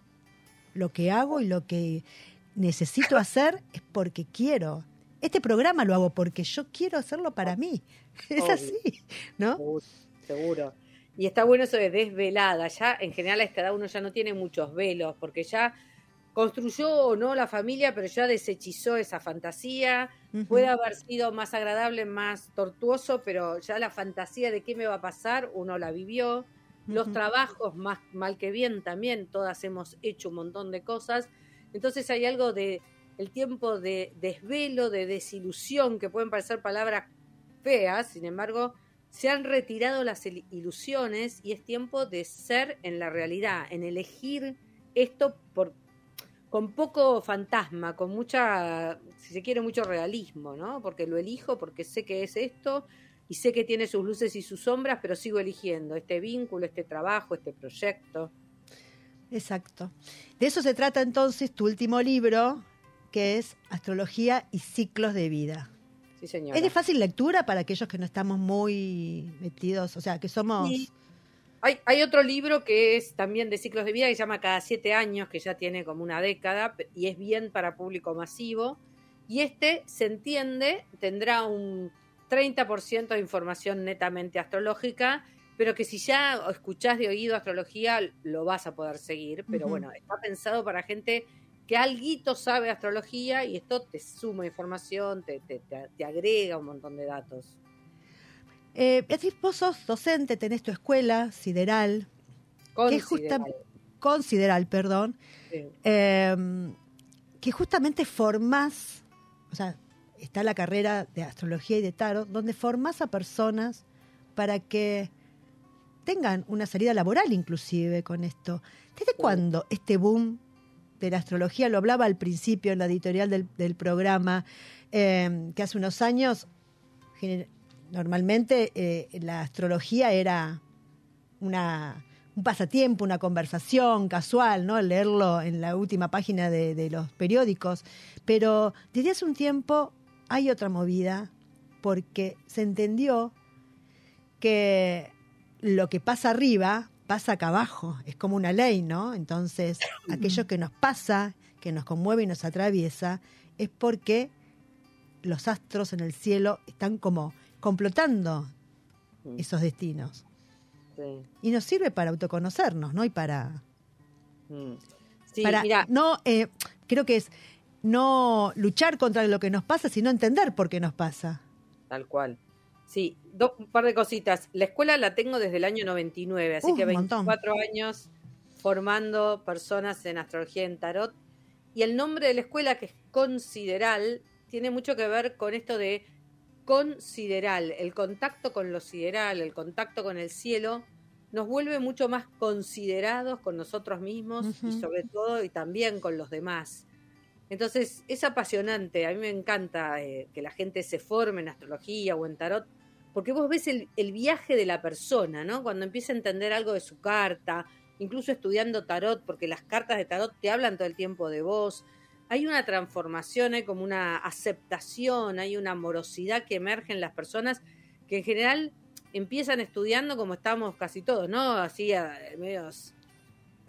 Lo que hago y lo que necesito hacer es porque quiero. Este programa lo hago porque yo quiero hacerlo para mí. Es Obvio. así, ¿no? Seguro, seguro. Y está bueno eso de desvelada. Ya en general a esta edad uno ya no tiene muchos velos, porque ya construyó o no la familia, pero ya deshechizó esa fantasía. Puede haber sido más agradable, más tortuoso, pero ya la fantasía de qué me va a pasar, uno la vivió. Los trabajos más mal que bien también, todas hemos hecho un montón de cosas. Entonces hay algo de el tiempo de desvelo, de desilusión, que pueden parecer palabras feas, sin embargo, se han retirado las ilusiones y es tiempo de ser en la realidad, en elegir esto por, con poco fantasma, con mucha, si se quiere, mucho realismo, ¿no? Porque lo elijo, porque sé que es esto y sé que tiene sus luces y sus sombras, pero sigo eligiendo este vínculo, este trabajo, este proyecto. Exacto. De eso se trata entonces tu último libro, que es Astrología y Ciclos de Vida. Sí, señora. ¿Es de fácil lectura para aquellos que no estamos muy metidos, o sea, que somos... Hay, hay, otro libro que es también de ciclos de vida que se llama Cada siete años, que ya tiene como una década y es bien para público masivo. Y este se entiende, tendrá un 30% de información netamente astrológica, pero que si ya escuchás de oído astrología lo vas a poder seguir. Pero bueno, está pensado para gente que alguito sabe astrología y esto te suma información, te, te, te agrega un montón de datos. Eh, Beatriz, vos sos docente, tenés tu escuela, Sideral. Consideral. Que consideral, perdón. Em, que justamente formás, o sea, está la carrera de astrología y de tarot, donde formás a personas para que tengan una salida laboral inclusive con esto. ¿Desde cuándo este boom de la astrología? Lo hablaba al principio en la editorial del, programa, em, que hace unos años normalmente eh, la astrología era una, un pasatiempo, una conversación casual, ¿no? Leerlo en la última página de, de, los periódicos. Pero desde hace un tiempo hay otra movida porque se entendió que lo que pasa arriba pasa acá abajo, es como una ley, ¿no? Entonces, aquello que nos pasa, que nos conmueve y nos atraviesa, es porque los astros en el cielo están como complotando mm. esos destinos. Y nos sirve para autoconocernos, ¿no? Y para... Mm. para no, eh, creo que es no luchar contra lo que nos pasa, sino entender por qué nos pasa. Tal cual. Sí, un par de cositas. La escuela la tengo desde el año 99, así uh, que 24 años formando personas en astrología en tarot. Y el nombre de la escuela, que es Consideral, tiene mucho que ver con esto de con sideral. El contacto con lo sideral, el contacto con el cielo, nos vuelve mucho más considerados con nosotros mismos y sobre todo y también con los demás. Entonces es apasionante, a mí me encanta eh, que la gente se forme en astrología o en tarot, porque vos ves el, viaje de la persona, ¿no? Cuando empieza a entender algo de su carta, incluso estudiando tarot, porque las cartas de tarot te hablan todo el tiempo de vos, hay una transformación, hay como una aceptación, hay una amorosidad que emerge en las personas que en general empiezan estudiando como estamos casi todos, ¿no? Así, medios,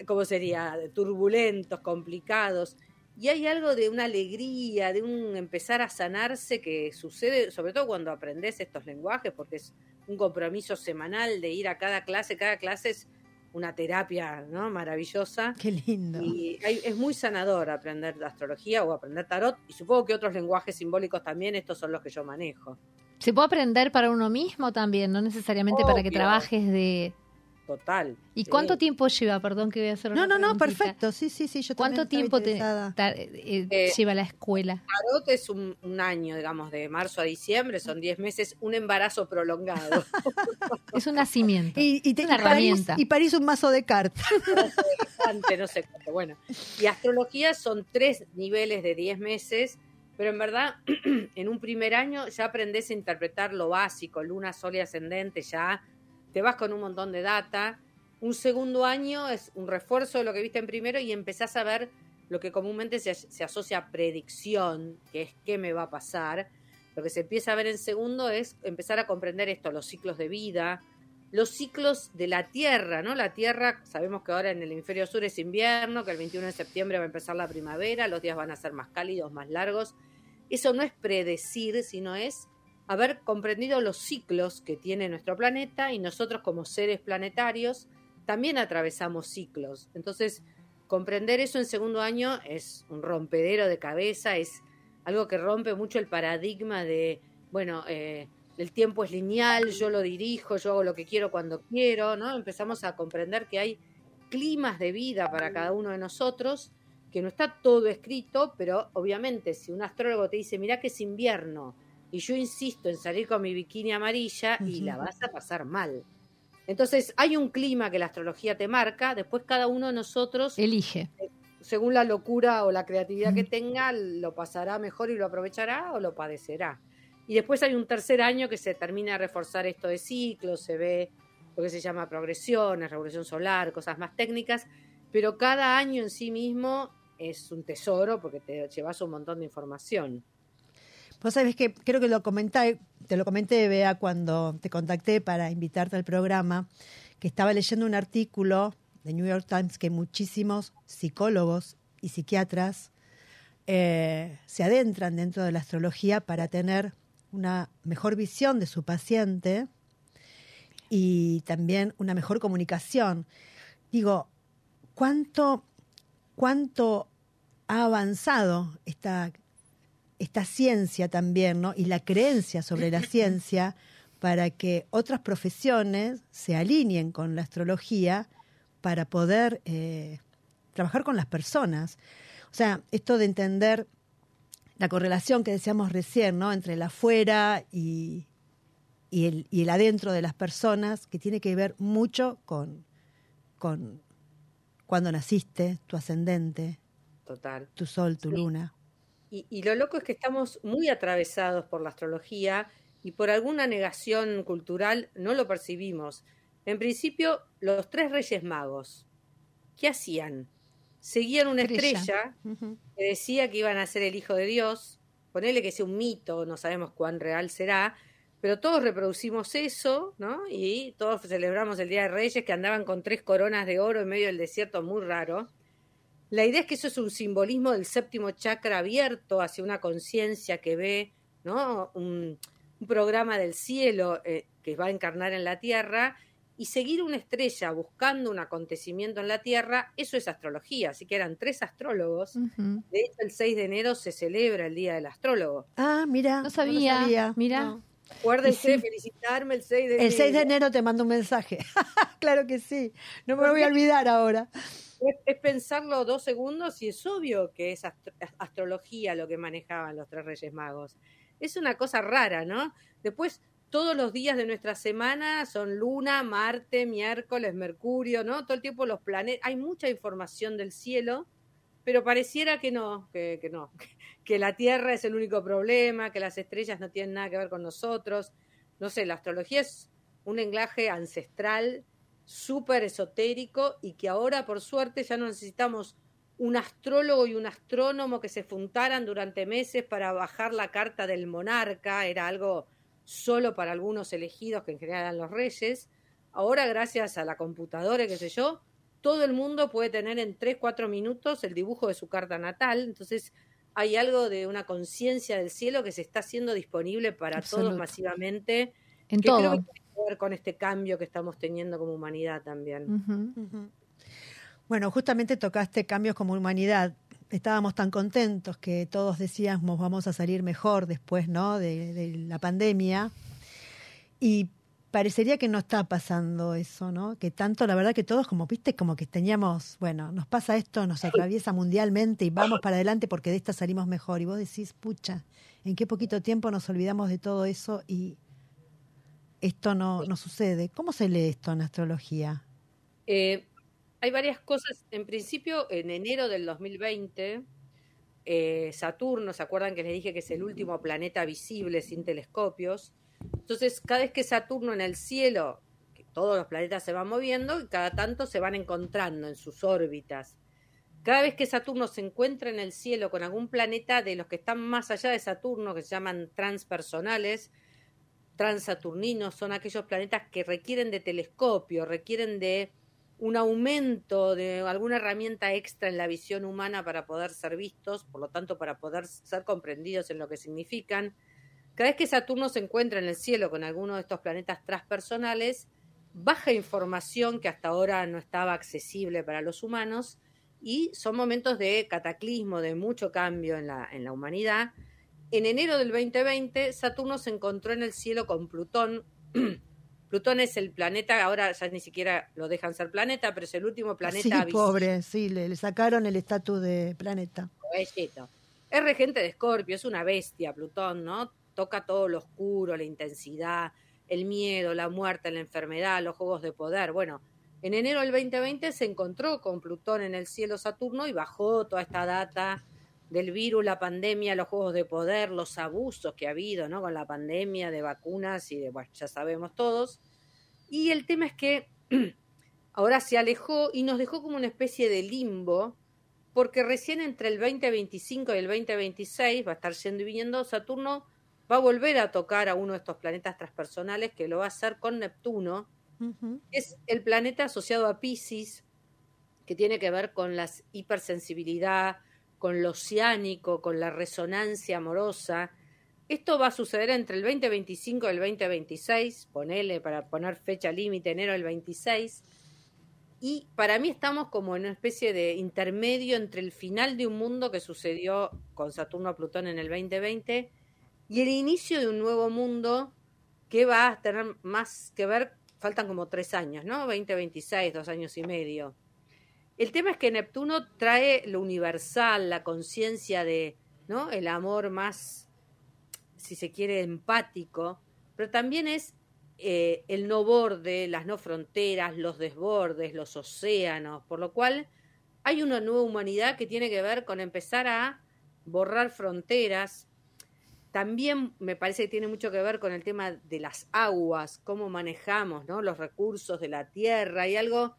¿cómo sería? Turbulentos, complicados. Y hay algo de una alegría, de un empezar a sanarse que sucede, sobre todo cuando aprendes estos lenguajes, porque es un compromiso semanal de ir a cada clase. Cada clase es una terapia ¿no? maravillosa. Qué lindo. Y es muy sanador aprender astrología o aprender tarot y supongo que otros lenguajes simbólicos también, estos son los que yo manejo. Se puede aprender para uno mismo también, no necesariamente para que trabajes de, Total. ¿Y cuánto tiempo lleva? Perdón que voy a hacer una No, no, no, perfecto. Sí, sí, sí. Yo ¿Cuánto tiempo te, eh, eh, lleva la escuela? Tarot es un, año, digamos, de marzo a diciembre, son 10 meses, un embarazo prolongado. es un nacimiento. Y, y una herramienta. y París un mazo de cartas. no sé cuánto. Bueno, y astrología son tres niveles de 10 meses pero en verdad en un primer año ya aprendes a interpretar lo básico, luna, sol y ascendente, ya te vas con un montón de data. Un segundo año es un refuerzo de lo que viste en primero y empezás a ver lo que comúnmente se, asocia a predicción, que es qué me va a pasar. Lo que se empieza a ver en segundo es empezar a comprender esto, los ciclos de vida, los ciclos de la Tierra, ¿no? La Tierra, sabemos que ahora en el hemisferio sur es invierno, que el 21 de septiembre va a empezar la primavera, los días van a ser más cálidos, más largos. Eso no es predecir, sino es haber comprendido los ciclos que tiene nuestro planeta y nosotros como seres planetarios también atravesamos ciclos. Entonces, comprender eso en segundo año es un rompedero de cabeza, es algo que rompe mucho el paradigma de, bueno, eh, el tiempo es lineal, yo lo dirijo, yo hago lo que quiero cuando quiero, ¿no? Empezamos a comprender que hay climas de vida para cada uno de nosotros, que no está todo escrito, pero obviamente si un astrólogo te dice, mira que es invierno, y yo insisto en salir con mi bikini amarilla, y la vas a pasar mal. Entonces, hay un clima que la astrología te marca, después cada uno de nosotros elige. Según la locura o la creatividad que tenga, lo pasará mejor y lo aprovechará o lo padecerá. Y después hay un tercer año que se termina de reforzar esto de ciclos, se ve lo que se llama progresiones, revolución solar, cosas más técnicas, pero cada año en sí mismo es un tesoro porque te llevas un montón de información. Vos sabés que creo que lo comenté, te lo comenté, Bea, cuando te contacté para invitarte al programa, que estaba leyendo un artículo de New York Times que muchísimos psicólogos y psiquiatras eh, se adentran dentro de la astrología para tener una mejor visión de su paciente y también una mejor comunicación. Digo, ¿cuánto, cuánto ha avanzado esta esta ciencia también, ¿no? Y la creencia sobre la ciencia para que otras profesiones se alineen con la astrología para poder eh, trabajar con las personas. O sea, esto de entender la correlación que decíamos recién, ¿no? Entre el afuera y, y, el, y el adentro de las personas, que tiene que ver mucho con, con cuando naciste, tu ascendente, Total. tu sol, tu luna. Y, lo loco es que estamos muy atravesados por la astrología y por alguna negación cultural no lo percibimos. En principio, los tres reyes magos, ¿qué hacían? Seguían una estrella, que decía que iban a ser el hijo de Dios, ponele que sea un mito, no sabemos cuán real será, pero todos reproducimos eso, ¿no? Y todos celebramos el Día de Reyes que andaban con tres coronas de oro en medio del desierto, muy raro. La idea es que eso es un simbolismo del séptimo chakra abierto hacia una conciencia que ve ¿no? un, programa del cielo eh, que va a encarnar en la Tierra y seguir una estrella buscando un acontecimiento en la Tierra, eso es astrología. Así que eran tres astrólogos. De hecho, el 6 de enero se celebra el Día del Astrólogo. Ah, mira. No sabía. Mira. Acuérdense de felicitarme el 6 de enero. El 6 de enero te mando un mensaje. claro que sí. No me voy a olvidar ahora es, pensarlo dos segundos y es obvio que es astrología lo que manejaban los tres Reyes Magos. Es una cosa rara, ¿no? Después, todos los días de nuestra semana son Luna, Marte, miércoles, Mercurio, ¿no? Todo el tiempo los planetas. Hay mucha información del cielo, pero pareciera que no, que, no, que la Tierra es el único problema, que las estrellas no tienen nada que ver con nosotros. No sé, la astrología es un enlaje ancestral súper esotérico y que ahora por suerte ya no necesitamos un astrólogo y un astrónomo que se juntaran durante meses para bajar la carta del monarca, era algo solo para algunos elegidos que en general eran los reyes. Ahora gracias a la computadora, qué sé yo, todo el mundo puede tener en 3, 4 minutos el dibujo de su carta natal, entonces hay algo de una conciencia del cielo que se está haciendo disponible para todos masivamente. En todo ver con este cambio que estamos teniendo como humanidad también. Bueno, justamente tocaste cambios como humanidad. Estábamos tan contentos que todos decíamos vamos a salir mejor después, ¿no? De, la pandemia. Y parecería que no está pasando eso, ¿no? Que tanto, la verdad que todos, como viste, como que teníamos, bueno, nos pasa esto, nos atraviesa mundialmente y vamos para adelante porque de esta salimos mejor. Y vos decís, pucha, ¿en qué poquito tiempo nos olvidamos de todo eso y esto no, no sucede. ¿Cómo se lee esto en astrología? Eh, hay varias cosas. En principio, en enero del 2020, eh, Saturno, ¿se acuerdan que les dije que es el último planeta visible sin telescopios? Entonces, cada vez que Saturno en el cielo, que todos los planetas se van moviendo y cada tanto se van encontrando en sus órbitas. Cada vez que Saturno se encuentra en el cielo con algún planeta de los que están más allá de Saturno, que se llaman transpersonales, transaturninos son aquellos planetas que requieren de telescopio, requieren de un aumento de alguna herramienta extra en la visión humana para poder ser vistos, por lo tanto para poder ser comprendidos en lo que significan. Cada vez que Saturno se encuentra en el cielo con alguno de estos planetas transpersonales, baja información que hasta ahora no estaba accesible para los humanos y son momentos de cataclismo, de mucho cambio en la, en la humanidad en enero del 2020 Saturno se encontró en el cielo con Plutón. Plutón es el planeta, ahora ya ni siquiera lo dejan ser planeta, pero es el último planeta. Sí, pobre, sí, le, sacaron el estatus de planeta. Es regente de Escorpio, es una bestia Plutón, ¿no? Toca todo lo oscuro, la intensidad, el miedo, la muerte, la enfermedad, los juegos de poder. Bueno, en enero del 2020 se encontró con Plutón en el cielo Saturno y bajó toda esta data del virus, la pandemia, los juegos de poder, los abusos que ha habido, ¿no? Con la pandemia de vacunas y de, bueno, ya sabemos todos. Y el tema es que ahora se alejó y nos dejó como una especie de limbo, porque recién entre el 2025 y el 2026 va a estar yendo y viniendo Saturno, va a volver a tocar a uno de estos planetas transpersonales que lo va a hacer con Neptuno. Es el planeta asociado a Pisces, que tiene que ver con la hipersensibilidad, con lo oceánico, con la resonancia amorosa. Esto va a suceder entre el 2025 y el 2026, ponele para poner fecha límite, enero del 26. Y para mí estamos como en una especie de intermedio entre el final de un mundo que sucedió con Saturno a Plutón en el 2020 y el inicio de un nuevo mundo que va a tener más que ver, faltan como tres años, ¿no? 2026, dos años y medio. El tema es que Neptuno trae lo universal, la conciencia de, ¿no? El amor más, si se quiere, empático, pero también es eh, el no borde, las no fronteras, los desbordes, los océanos, por lo cual hay una nueva humanidad que tiene que ver con empezar a borrar fronteras. También me parece que tiene mucho que ver con el tema de las aguas, cómo manejamos ¿no? los recursos de la tierra y algo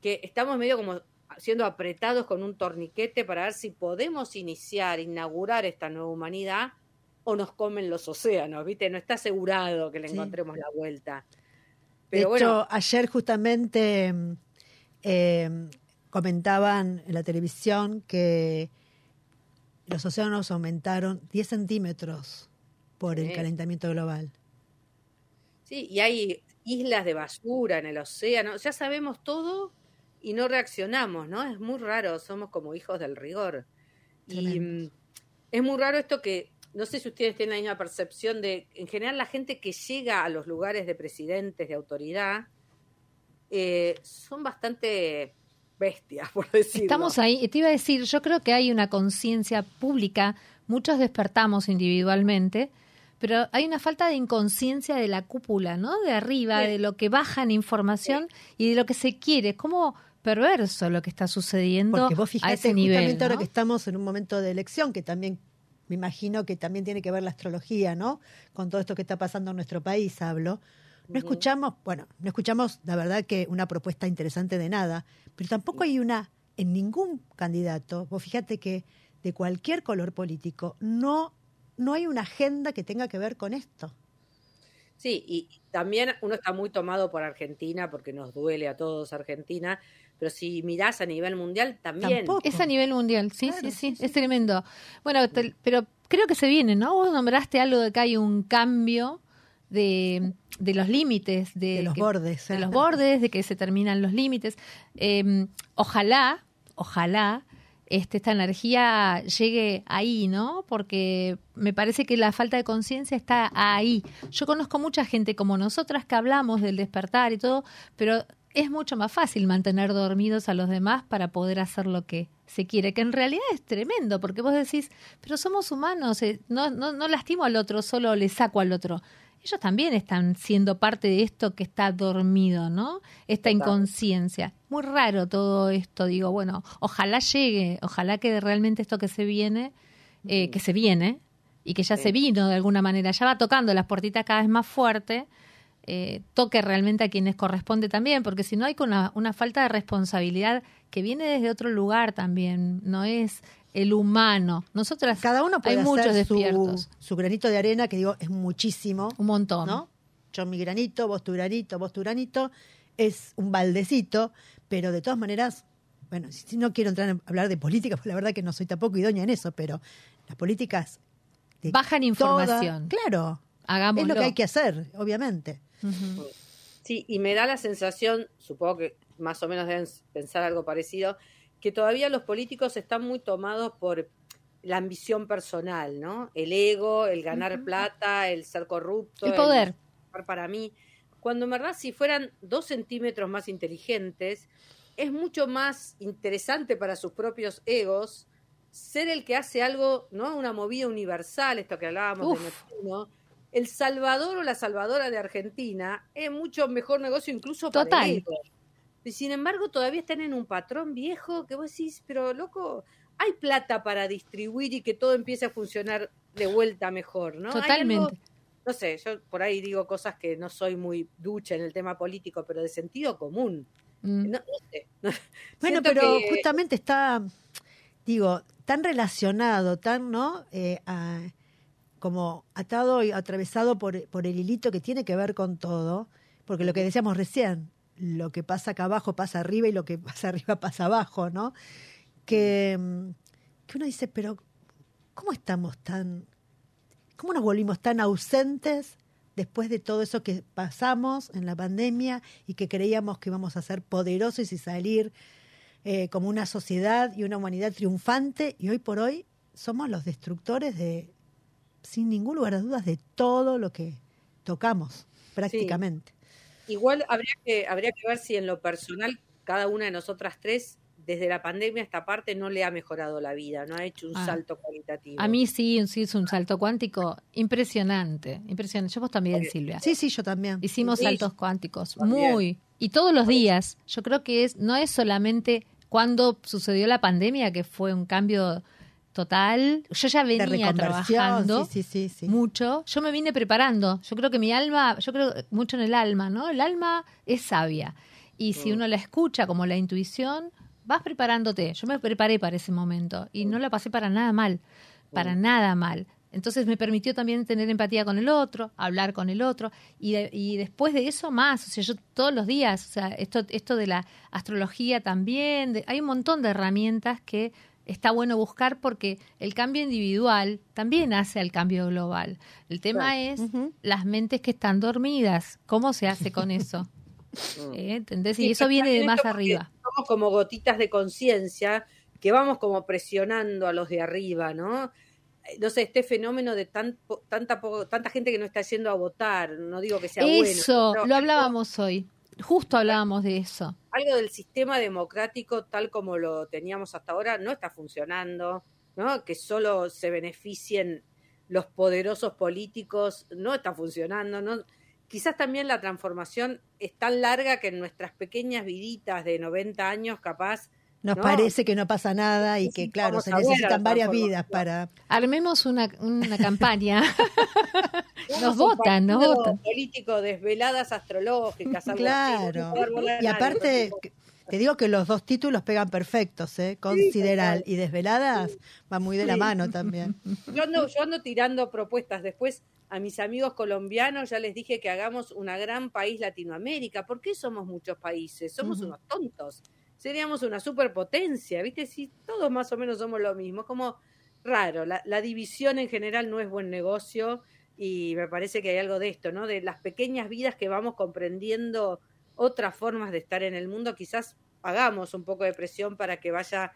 que estamos medio como siendo apretados con un torniquete para ver si podemos iniciar, inaugurar esta nueva humanidad o nos comen los océanos, ¿viste? No está asegurado que le encontremos la vuelta. Pero de hecho, ayer justamente eh, comentaban en la televisión que los océanos aumentaron 10 centímetros por el calentamiento global. Sí, y hay islas de basura en el océano. Ya sabemos todo y no reaccionamos, ¿no? Es muy raro, somos como hijos del rigor. Y mm, es muy raro esto que, no sé si ustedes tienen la misma percepción de, en general, la gente que llega a los lugares de presidentes, de autoridad, eh, son bastante bestias, por decirlo. Estamos ahí, te iba a decir, yo creo que hay una conciencia pública, muchos despertamos individualmente, pero hay una falta de inconsciencia de la cúpula, ¿no? De arriba, de lo que baja en información y de lo que se quiere. ¿Cómo perverso lo que está sucediendo Porque vos fijate, a ese nivel. Justamente ahora que estamos en un momento de elección, que también me imagino que también tiene que ver la astrología, ¿no? Con todo esto que está pasando en nuestro país, hablo. No escuchamos, bueno, no escuchamos, la verdad, que una propuesta interesante de nada, pero tampoco hay una, en ningún candidato, vos fíjate que de cualquier color político, no, no hay una agenda que tenga que ver con esto. Sí, y también uno está muy tomado por Argentina, porque nos duele a todos Argentina, pero si mirás a nivel mundial también. Es a nivel mundial, sí, sí, sí, es tremendo. Bueno, pero creo que se viene, ¿no? Vos nombraste algo de que hay un cambio de, de los límites, de, los bordes. De los bordes, de que se terminan los límites. Em, ojalá, ojalá este, esta energía llegue ahí, ¿no? Porque me parece que la falta de conciencia está ahí. Yo conozco mucha gente como nosotras que hablamos del despertar y todo, pero es mucho más fácil mantener dormidos a los demás para poder hacer lo que se quiere, que en realidad es tremendo, porque vos decís, pero somos humanos, eh, no, no, no lastimo al otro, solo le saco al otro. Ellos también están siendo parte de esto que está dormido, ¿no? Esta inconsciencia. Muy raro todo esto, digo, bueno, ojalá llegue, ojalá que realmente esto que se viene, eh, que se viene, y que ya se vino de alguna manera, ya va tocando las puertitas cada vez más fuerte, eh, toque realmente a quienes corresponde también, porque si no hay una, una falta de responsabilidad que viene desde otro lugar también, no es el humano. Nosotras, cada uno puede hay hacer muchos despiertos. Su, granito de arena, que digo, es muchísimo. Un montón. ¿no? Yo mi granito, vos tu granito, vos tu granito, es un baldecito, pero de todas maneras, bueno, si, no quiero entrar a hablar de política, pues la verdad que no soy tampoco idónea en eso, pero las políticas... Bajan información. claro. Es lo que hay que hacer, obviamente. Sí, y me da la sensación, supongo que más o menos deben pensar algo parecido, que todavía los políticos están muy tomados por la ambición personal, ¿no? El ego, el ganar plata, el ser corrupto. El poder. para mí. Cuando en verdad si fueran dos centímetros más inteligentes, es mucho más interesante para sus propios egos ser el que hace algo, ¿no? Una movida universal, esto que hablábamos de Neptuno. El Salvador o la Salvadora de Argentina es mucho mejor negocio incluso para el ego. Y sin embargo, todavía están en un patrón viejo que vos decís, pero loco, hay plata para distribuir y que todo empiece a funcionar de vuelta mejor, ¿no? Totalmente. algo- no sé, yo por ahí digo cosas que no soy muy ducha en el tema político, pero de sentido común. Mm. No, no sé. Bueno, pero que- justamente está, digo, tan relacionado, tan, ¿no? Eh, a- como atado y atravesado por, por el hilito que tiene que ver con todo, porque lo que decíamos recién, lo que pasa acá abajo pasa arriba y lo que pasa arriba pasa abajo, ¿no? Que, mm, que uno dice, pero ¿cómo estamos tan, cómo nos volvimos tan ausentes después de todo eso que pasamos en la pandemia y que creíamos que íbamos a ser poderosos y salir eh, como una sociedad y una humanidad triunfante y hoy por hoy somos los destructores de, sin ningún lugar a dudas, de todo lo que tocamos prácticamente. Igual habría que, habría que ver si en lo personal cada una de nosotras tres, desde la pandemia esta parte, no le ha mejorado la vida, no ha hecho un Ah. salto cualitativo. A mí sí, sí es un salto cuántico impresionante, impresionante. Yo vos también, Silvia. Sí, sí, yo también. Hicimos Sí, saltos cuánticos, también. muy. Y todos los días. Yo creo que es no es solamente cuando sucedió la pandemia, que fue un cambio total. Yo ya venía trabajando sí, sí, sí, sí. mucho. Yo me vine preparando. Yo creo que mi alma, yo creo mucho en el alma, ¿no? El alma es sabia. Y si uno la escucha como la intuición, vas preparándote. Yo me preparé para ese momento y no la pasé para nada mal, para nada mal. Entonces me permitió también tener empatía con el otro, hablar con el otro y, de- y después de eso más, o sea, yo todos los días, o sea, esto, esto de la astrología también, de- hay un montón de herramientas que está bueno buscar porque el cambio individual también hace al cambio global. El tema es las mentes que están dormidas, ¿cómo se hace con eso? Mm. ¿Eh? ¿Entendés? Sí, Y eso viene de más arriba. Somos como gotitas de conciencia que vamos como presionando a los de arriba, ¿no? Eh, No sé, este fenómeno de tan, po- tanta, tanta gente que no está yendo a votar, no digo que sea bueno. Eso, lo hablábamos hoy. Justo hablábamos de eso. algo del sistema democrático tal como lo teníamos hasta ahora no está funcionando, ¿no? Que solo se beneficien los poderosos políticos, no está funcionando, ¿no? Quizás también la transformación es tan larga que en nuestras pequeñas viditas de 90 años capaz Nos No. parece que no pasa nada y que, Sí, claro, vamos se necesitan varias vidas para... Armemos una, una campaña. nos votan, nos votan. político desveladas astrológicas, algo Claro. Y aparte, te digo que los dos títulos pegan perfectos, ¿eh? Consideral y Desveladas va muy de la Sí. mano también. Yo ando, yo ando tirando propuestas. Después a mis amigos colombianos ya les dije que hagamos una gran país Latinoamérica. ¿Por qué somos muchos países? Somos unos tontos. Seríamos una superpotencia, ¿viste? Si todos más o menos somos lo mismo. Como raro. La, la división en general no es buen negocio y me parece que hay algo de esto, ¿no? De las pequeñas vidas que vamos comprendiendo otras formas de estar en el mundo. Quizás hagamos un poco de presión para que vaya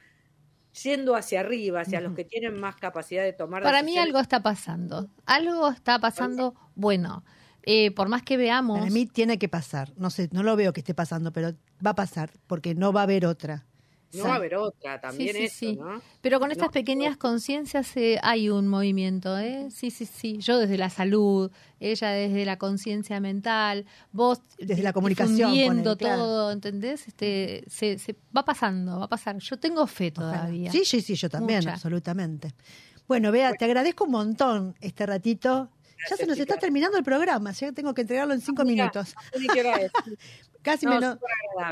yendo hacia arriba, hacia los que tienen más capacidad de tomar Para mí algo está pasando. Algo está pasando bueno. Eh, por más que veamos... Para mí tiene que pasar. No sé, no lo veo que esté pasando, pero va a pasar porque no va a haber otra. No va a haber otra, también sí, eso, sí. ¿no? Pero con estas No, pequeñas conciencias eh, hay un movimiento, ¿eh? Sí, sí, sí. Yo desde la salud, ella desde la conciencia mental, vos Desde la comunicación, claro. todo, ¿entendés? Este, se, se va pasando, va a pasar. Yo tengo fe Ojalá. todavía. Sí, sí, sí, yo también, Mucha. absolutamente. Bueno, Bea, te agradezco un montón este ratito. Ya se nos está terminando el programa, ya tengo que entregarlo en cinco Mira, minutos. Casi No, menos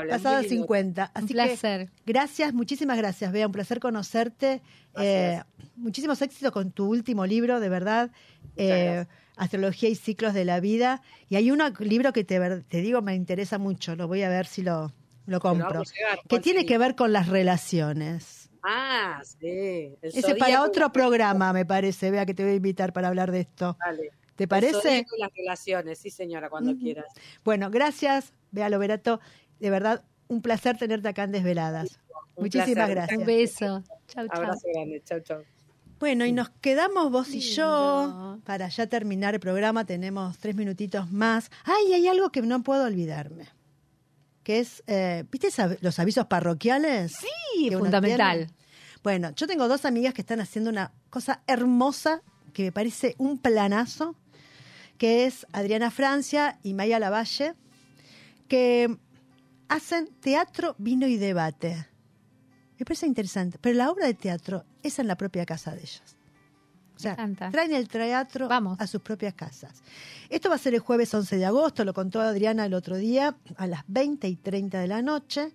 pasado muy lindo. 50. Un Así que placer. gracias, muchísimas gracias, Bea, un placer conocerte. Eh, muchísimos éxitos con tu último libro, de verdad. Eh, Astrología y ciclos de la vida. Y hay un libro que te, digo me interesa mucho, lo voy a ver si lo, compro. llegar, Que ¿cuál tiene que ver con las relaciones. Ah, sí. el Ese para otro programa, me parece, Vea, que te voy a invitar para hablar de esto. Dale. ¿Te parece? las relaciones, sí, señora, cuando quieras. Bueno, gracias, Bea Loverato. De verdad, un placer tenerte acá en Desveladas. Un Muchísimas placer. gracias. Un beso. Chau, chau. Abrazo grande. Chau, chau. Bueno, y nos quedamos vos y Lindo. yo. Para ya terminar el programa tenemos tres minutitos más. Ay, hay algo que no puedo olvidarme. Que es, eh, ¿viste los avisos parroquiales? Sí, fundamental. tiene? Bueno, yo tengo dos amigas que están haciendo una cosa hermosa que me parece un planazo, que es Adriana Francia y Maya Lavalle, que hacen teatro, vino y debate. Me parece interesante, pero la obra de teatro es en la propia casa de ellos. O sea, traen el teatro Vamos. a sus propias casas. Esto va a ser el jueves 11 de agosto, lo contó Adriana el otro día, a las 20 y 30 de la noche.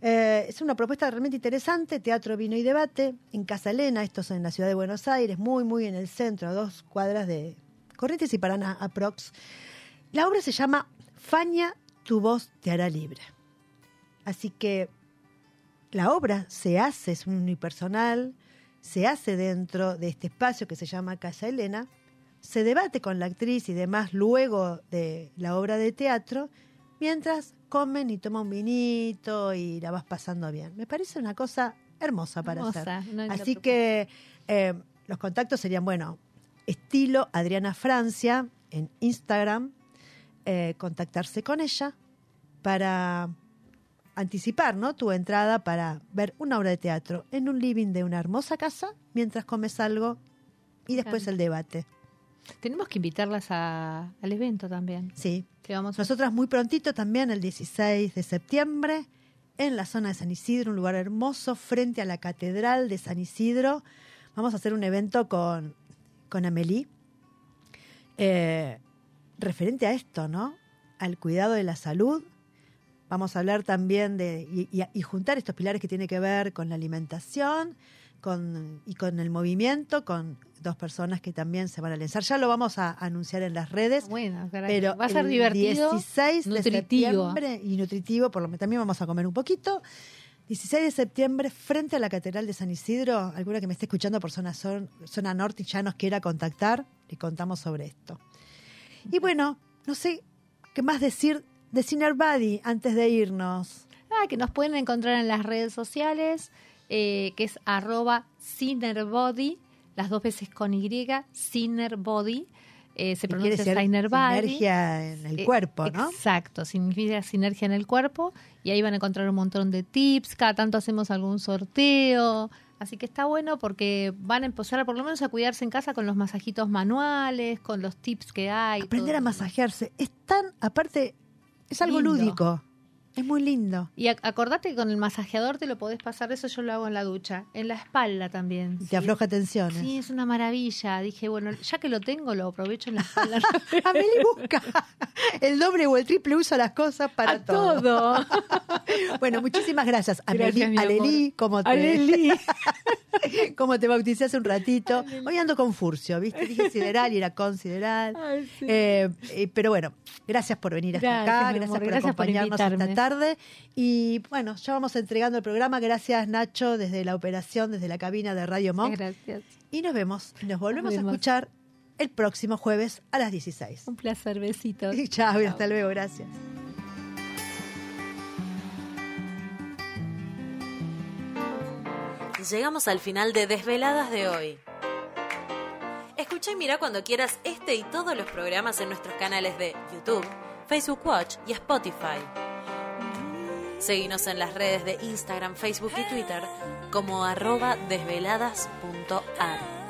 Eh, es una propuesta realmente interesante, teatro, vino y debate, en Casa Elena, esto es en la ciudad de Buenos Aires, muy, muy en el centro, a dos cuadras de Corrientes y Paraná, aprox. La obra se llama Faña, tu voz te hará libre. Así que la obra se hace, es unipersonal, se hace dentro de este espacio que se llama Casa Elena, se debate con la actriz y demás luego de la obra de teatro, mientras comen y toman un vinito y la vas pasando bien. Me parece una cosa hermosa para Hermosa, hacer. no, Así que eh, los contactos serían, bueno, estilo Adriana Francia en Instagram, eh, contactarse con ella para anticipar ¿no? tu entrada para ver una obra de teatro en un living de una hermosa casa mientras comes algo y después el debate. Tenemos que invitarlas a- al evento también. Sí. Que vamos a Nosotras muy prontito también, el 16 de septiembre, en la zona de San Isidro, un lugar hermoso, frente a la Catedral de San Isidro. Vamos a hacer un evento con, con Amelie, eh, referente a esto, ¿no? Al cuidado de la salud. Vamos a hablar también de, y, y- y juntar estos pilares que tienen que ver con la alimentación con, y con el movimiento, con dos personas que también se van a lanzar. Ya lo vamos a anunciar en las redes. Bueno, caray, Pero va a ser el divertido. 16 de nutritivo. septiembre y nutritivo, por lo que también vamos a comer un poquito. 16 de septiembre, frente a la Catedral de San Isidro, alguna que me esté escuchando por zona, zon- zona norte y ya nos quiera contactar, le contamos sobre esto. Y bueno, no sé qué más decir de Sinner antes de irnos. Ah, que nos pueden encontrar en las redes sociales, eh, que es arroba las dos veces con Y, Cinerbody. Eh, se pronuncia decir Cinerbody. sinergia en el Eh, cuerpo, ¿no? Exacto, significa sinergia en el cuerpo y ahí van a encontrar un montón de tips, cada tanto hacemos algún sorteo, así que está bueno porque van a empezar por lo menos a cuidarse en casa con los masajitos manuales, con los tips que hay. Aprender a masajearse. Es tan, aparte, es algo Lindo. lúdico. Es muy lindo. Y ac- acordate que con el masajeador te lo podés pasar, eso yo lo hago en la ducha, en la espalda también. Te afloja tensiones. Sí, es una maravilla. Dije, bueno, ya que lo tengo, lo aprovecho en la espalda. Amelie busca el doble o el triple uso las cosas para a todo. todo. Bueno, muchísimas gracias. Amelie. Alelí, como te, Alelí. como te bauticé hace un ratito. Hoy ando con Furcio, ¿viste? Dije sideral y era con sideral. Ay, sí. Eh, eh, pero bueno, gracias por venir hasta Gracias, acá, gracias por gracias por acompañarnos esta invitarme. tarde. Y bueno, ya vamos entregando el programa. Gracias, Nacho, desde la operación, desde la cabina de Radio Monk. Gracias. Y nos vemos, y nos volvemos a vemos. escuchar el próximo jueves a las 16. Un placer, besitos. Chao y hasta luego, gracias. Llegamos al final de Desveladas de hoy. Escucha y mira cuando quieras este y todos los programas en nuestros canales de YouTube, Facebook Watch y Spotify. Seguinos en las redes de Instagram, Facebook y Twitter como arroba desveladas.ar.